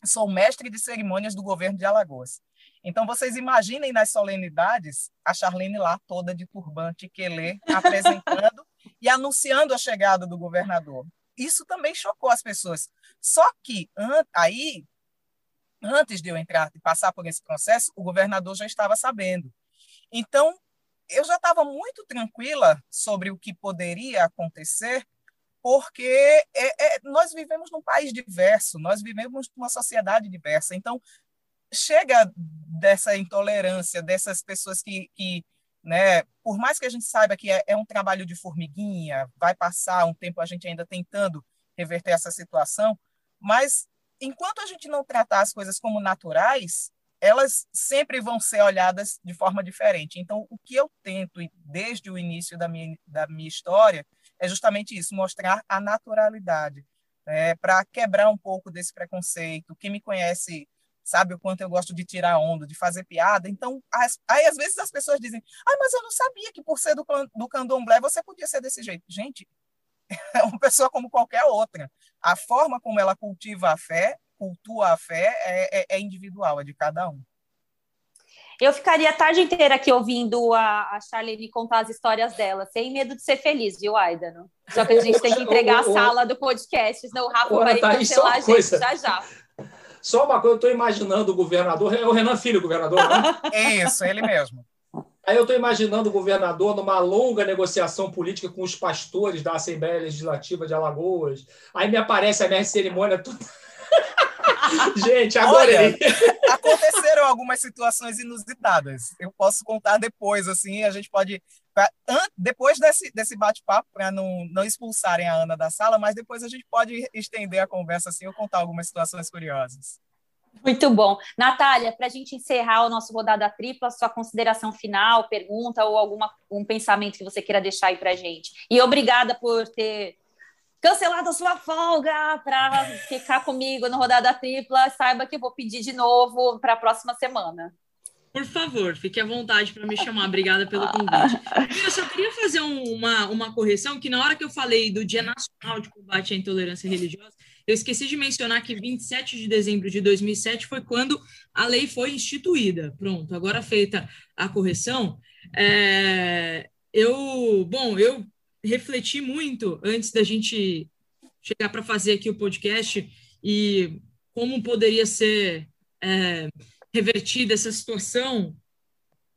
sou mestre de cerimônias do governo de Alagoas. Então, vocês imaginem nas solenidades a Charlene lá toda de turbante, quelê, apresentando e anunciando a chegada do governador. Isso também chocou as pessoas. Só que an aí, antes de eu entrar e passar por esse processo, o governador já estava sabendo. Então, eu já estava muito tranquila sobre o que poderia acontecer, porque é, é, nós vivemos num país diverso, nós vivemos numa sociedade diversa. Então, chega dessa intolerância, dessas pessoas que, que né, por mais que a gente saiba que é, é um trabalho de formiguinha, vai passar um tempo a gente ainda tentando reverter essa situação, mas enquanto a gente não tratar as coisas como naturais, elas sempre vão ser olhadas de forma diferente. Então, o que eu tento desde o início da minha, da minha história é justamente isso, mostrar a naturalidade, né, para quebrar um pouco desse preconceito. Quem me conhece sabe o quanto eu gosto de tirar onda, de fazer piada. Então, as, aí às vezes as pessoas dizem, ah, mas eu não sabia que por ser do, do candomblé você podia ser desse jeito. Gente, é uma pessoa como qualquer outra. A forma como ela cultiva a fé, cultua a fé, é, é, é individual, é de cada um. Eu ficaria a tarde inteira aqui ouvindo a, a Charlene contar as histórias dela, sem medo de ser feliz, viu, Aida? Só que a gente tem que entregar a sala do podcast, senão o Rafa vai tá, cancelar a gente já já. Só uma coisa, eu estou imaginando o governador, é o Renan Filho, o governador, né? É isso, ele mesmo. Aí eu estou imaginando o governador numa longa negociação política com os pastores da Assembleia Legislativa de Alagoas. Aí me aparece a minha cerimônia toda. Gente, agora. Olha, aconteceram algumas situações inusitadas. Eu posso contar depois, assim, a gente pode. Depois desse, desse bate-papo, para não, não expulsarem a Ana da sala, mas depois a gente pode estender a conversa assim ou contar algumas situações curiosas. Muito bom. Natália, para a gente encerrar o nosso rodada tripla, sua consideração final, pergunta ou algum um pensamento que você queira deixar aí para a gente. E obrigada por ter cancelado a sua folga para ficar comigo no rodada tripla. Saiba que eu vou pedir de novo para a próxima semana. Por favor, fique à vontade para me chamar. Obrigada pelo convite. Eu só queria fazer um, uma, uma correção, que na hora que eu falei do Dia Nacional de Combate à Intolerância Religiosa, eu esqueci de mencionar que 27 de dezembro de 2007 foi quando a lei foi instituída. Pronto, agora feita a correção. É, eu, bom, eu refleti muito antes da gente chegar para fazer aqui o podcast e como poderia ser é, revertida essa situação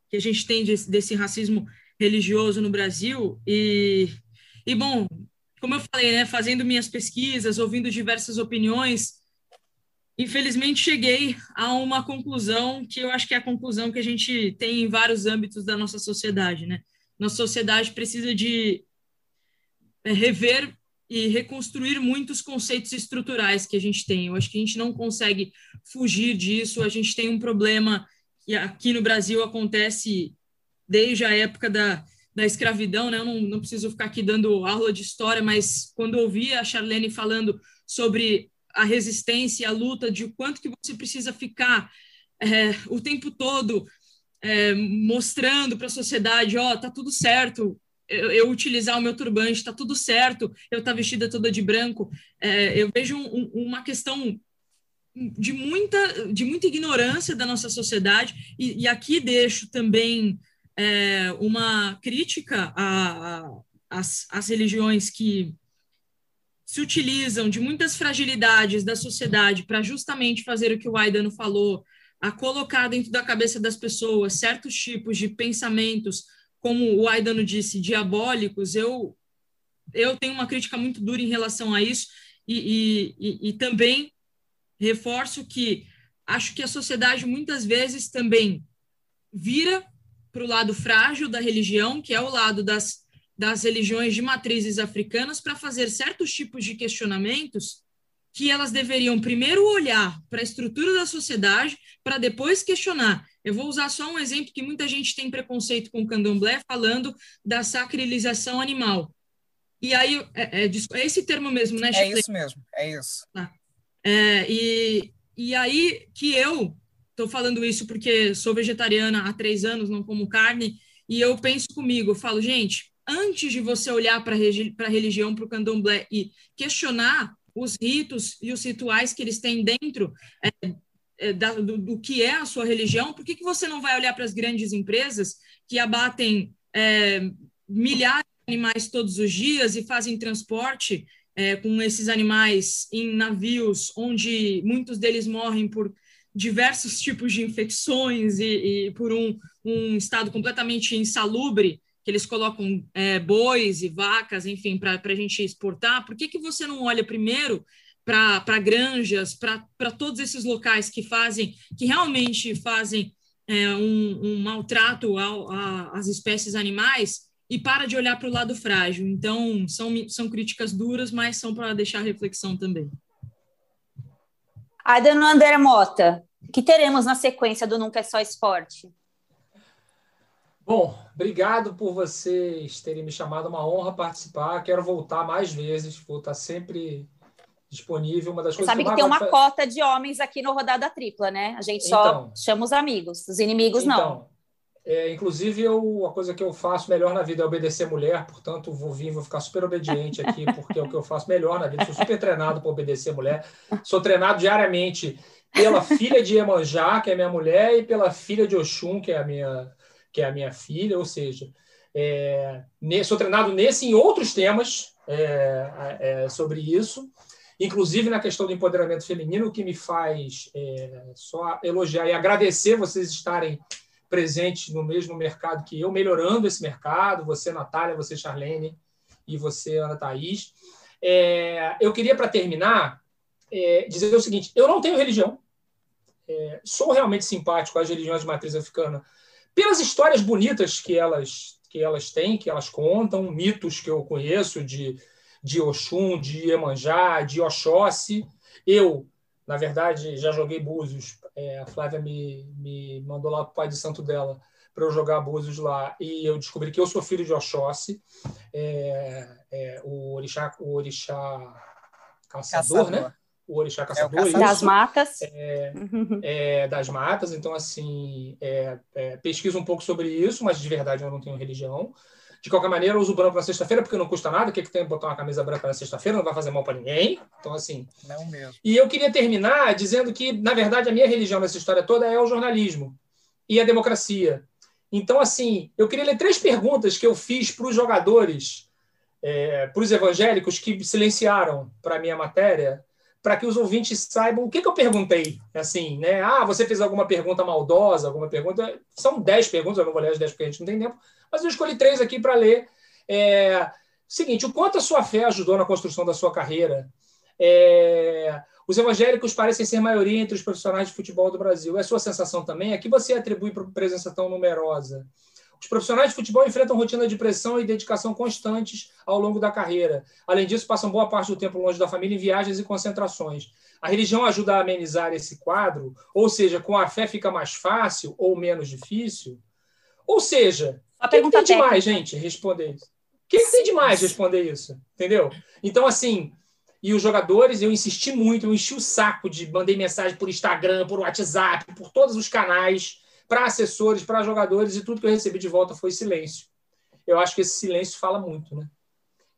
que a gente tem de, desse racismo religioso no Brasil. E, e, bom, como eu falei, né, fazendo minhas pesquisas, ouvindo diversas opiniões, infelizmente cheguei a uma conclusão que eu acho que é a conclusão que a gente tem em vários âmbitos da nossa sociedade, né? Nossa sociedade precisa de rever e reconstruir muitos conceitos estruturais que a gente tem. Eu acho que a gente não consegue fugir disso. A gente tem um problema que aqui no Brasil acontece desde a época da, da escravidão, né? Eu não, não preciso ficar aqui dando aula de história, mas quando ouvi a Charlene falando sobre a resistência a luta, de quanto que você precisa ficar é, o tempo todo é, mostrando para a sociedade, ó, oh, tá tudo certo, eu, eu, utilizar o meu turbante, está tudo certo, eu estar tá vestida toda de branco. É, eu vejo um, uma questão de muita, de muita ignorância da nossa sociedade, e, e aqui deixo também é, uma crítica às religiões que se utilizam de muitas fragilidades da sociedade para justamente fazer o que o Aidano falou, a colocar dentro da cabeça das pessoas certos tipos de pensamentos, como o Aidano disse, diabólicos, eu, eu tenho uma crítica muito dura em relação a isso, e, e, e também reforço que acho que a sociedade muitas vezes também vira para o lado frágil da religião, que é o lado das, das religiões de matrizes africanas, para fazer certos tipos de questionamentos que elas deveriam primeiro olhar para a estrutura da sociedade, para depois questionar. Eu vou usar só um exemplo que muita gente tem preconceito com o candomblé, falando da sacrilização animal. E aí, é, é, é esse termo mesmo, né, É isso mesmo, é isso. Tá. É, e, e aí que eu estou falando isso porque sou vegetariana há três anos, não como carne, e eu penso comigo, eu falo, gente, antes de você olhar para a religião, para o candomblé e questionar os ritos e os rituais que eles têm dentro é, é, da, do, do, que é a sua religião, por que, que você não vai olhar para as grandes empresas que abatem é, milhares de animais todos os dias e fazem transporte é, com esses animais em navios, onde muitos deles morrem por diversos tipos de infecções e, e por um, um, estado completamente insalubre, que eles colocam é, bois e vacas, enfim, para a gente exportar, por que, que você não olha primeiro para granjas, para todos esses locais que fazem, que realmente fazem é, um, um, maltrato às espécies animais e para de olhar para o lado frágil. Então, são, são críticas duras, mas são para deixar reflexão também. Adano André Mota, que teremos na sequência do Nunca é Só Esporte? Bom, obrigado por vocês terem me chamado, uma honra participar. Quero voltar mais vezes, vou estar sempre disponível. Uma das Você coisas sabe que, que tem uma cota de homens aqui no Rodada Tripla, né? A gente só então, chama os amigos, os inimigos então, não. É, inclusive, eu, a coisa que eu faço melhor na vida é obedecer mulher, portanto, vou vir, vou ficar super obediente aqui, porque é o que eu faço melhor na vida. Sou super treinado para obedecer mulher. Sou treinado diariamente pela filha de Iemanjá, que é minha mulher, e pela filha de Oxum, que é a minha, que é a minha filha. Ou seja, é, sou treinado nesse e em outros temas é, é, sobre isso, inclusive na questão do empoderamento feminino, o que me faz é, só elogiar e agradecer vocês estarem presente no mesmo mercado que eu, melhorando esse mercado, você, Natália, você, Charlene, e você, Ana Thaís. É, eu queria, para terminar, é, dizer o seguinte: eu não tenho religião, é, sou realmente simpático às religiões de matriz africana, pelas histórias bonitas que elas, que elas têm, que elas contam, mitos que eu conheço de, de Oxum, de Iemanjá, de Oxóssi. Eu, na verdade, já joguei búzios é, a Flávia me, me mandou lá para o pai de santo dela para eu jogar búzios lá e eu descobri que eu sou filho de Oxóssi, é, é, o orixá, o orixá caçador, caçador. né? O orixá é caçador. É o das matas. É, é, das matas. Então, assim, é, pesquiso um pouco sobre isso, mas de verdade eu não tenho religião. De qualquer maneira, eu uso branco na sexta-feira porque não custa nada. O que, que tem botar uma camisa branca na sexta-feira? Não vai fazer mal para ninguém. Então, assim. Não mesmo. E eu queria terminar dizendo que, na verdade, a minha religião nessa história toda é o jornalismo e a democracia. Então, assim, eu queria ler três perguntas que eu fiz para os jogadores, é, para os evangélicos que silenciaram para a minha matéria, para que os ouvintes saibam o que, que eu perguntei. Assim, né? Ah, você fez alguma pergunta maldosa, alguma pergunta. São dez perguntas, eu não vou ler as dez porque a gente não tem tempo mas eu escolhi três aqui para ler. É, seguinte, o quanto a sua fé ajudou na construção da sua carreira? É, os evangélicos parecem ser maioria entre os profissionais de futebol do Brasil. É sua sensação também? A que você atribui por presença tão numerosa? Os profissionais de futebol enfrentam rotina de pressão e dedicação constantes ao longo da carreira. Além disso, passam boa parte do tempo longe da família em viagens e concentrações. A religião ajuda a amenizar esse quadro? Ou seja, com a fé fica mais fácil ou menos difícil? Ou seja, a pergunta que, que tem demais, gente, responder isso? O que, que tem demais responder isso? Entendeu? Então, assim, e os jogadores, eu insisti muito, eu enchi o saco de mandei mensagem por Instagram, por WhatsApp, por todos os canais, para assessores, para jogadores, e tudo que eu recebi de volta foi silêncio. eu acho que esse silêncio fala muito, né?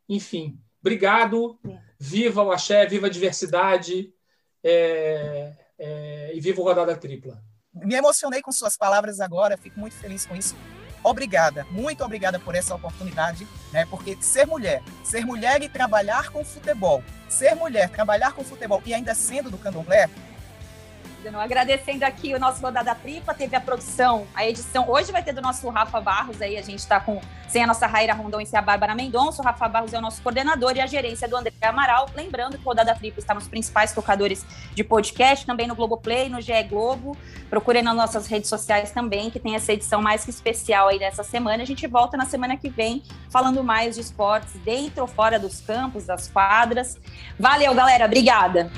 Enfim, obrigado. Viva o axé, viva a diversidade é, é, e viva o Rodada Tripla. Me emocionei com suas palavras agora, fico muito feliz com isso. Obrigada, muito obrigada por essa oportunidade, né? Porque ser mulher, ser mulher e trabalhar com futebol, ser mulher, trabalhar com futebol e ainda sendo do candomblé, Agradecendo aqui o nosso Rodada Tripla, teve a produção, a edição. Hoje vai ter do nosso Rafa Barros aí, a gente está com sem a nossa Raíra Rondon e sem a Bárbara Mendonça. O Rafa Barros é o nosso coordenador e a gerência do André Amaral. Lembrando que o Rodada Tripla está nos principais tocadores de podcast, também no Globoplay, no GE Globo. Procurem nas nossas redes sociais também, que tem essa edição mais que especial aí dessa semana. A gente volta na semana que vem falando mais de esportes dentro ou fora dos campos, das quadras. Valeu, galera. Obrigada.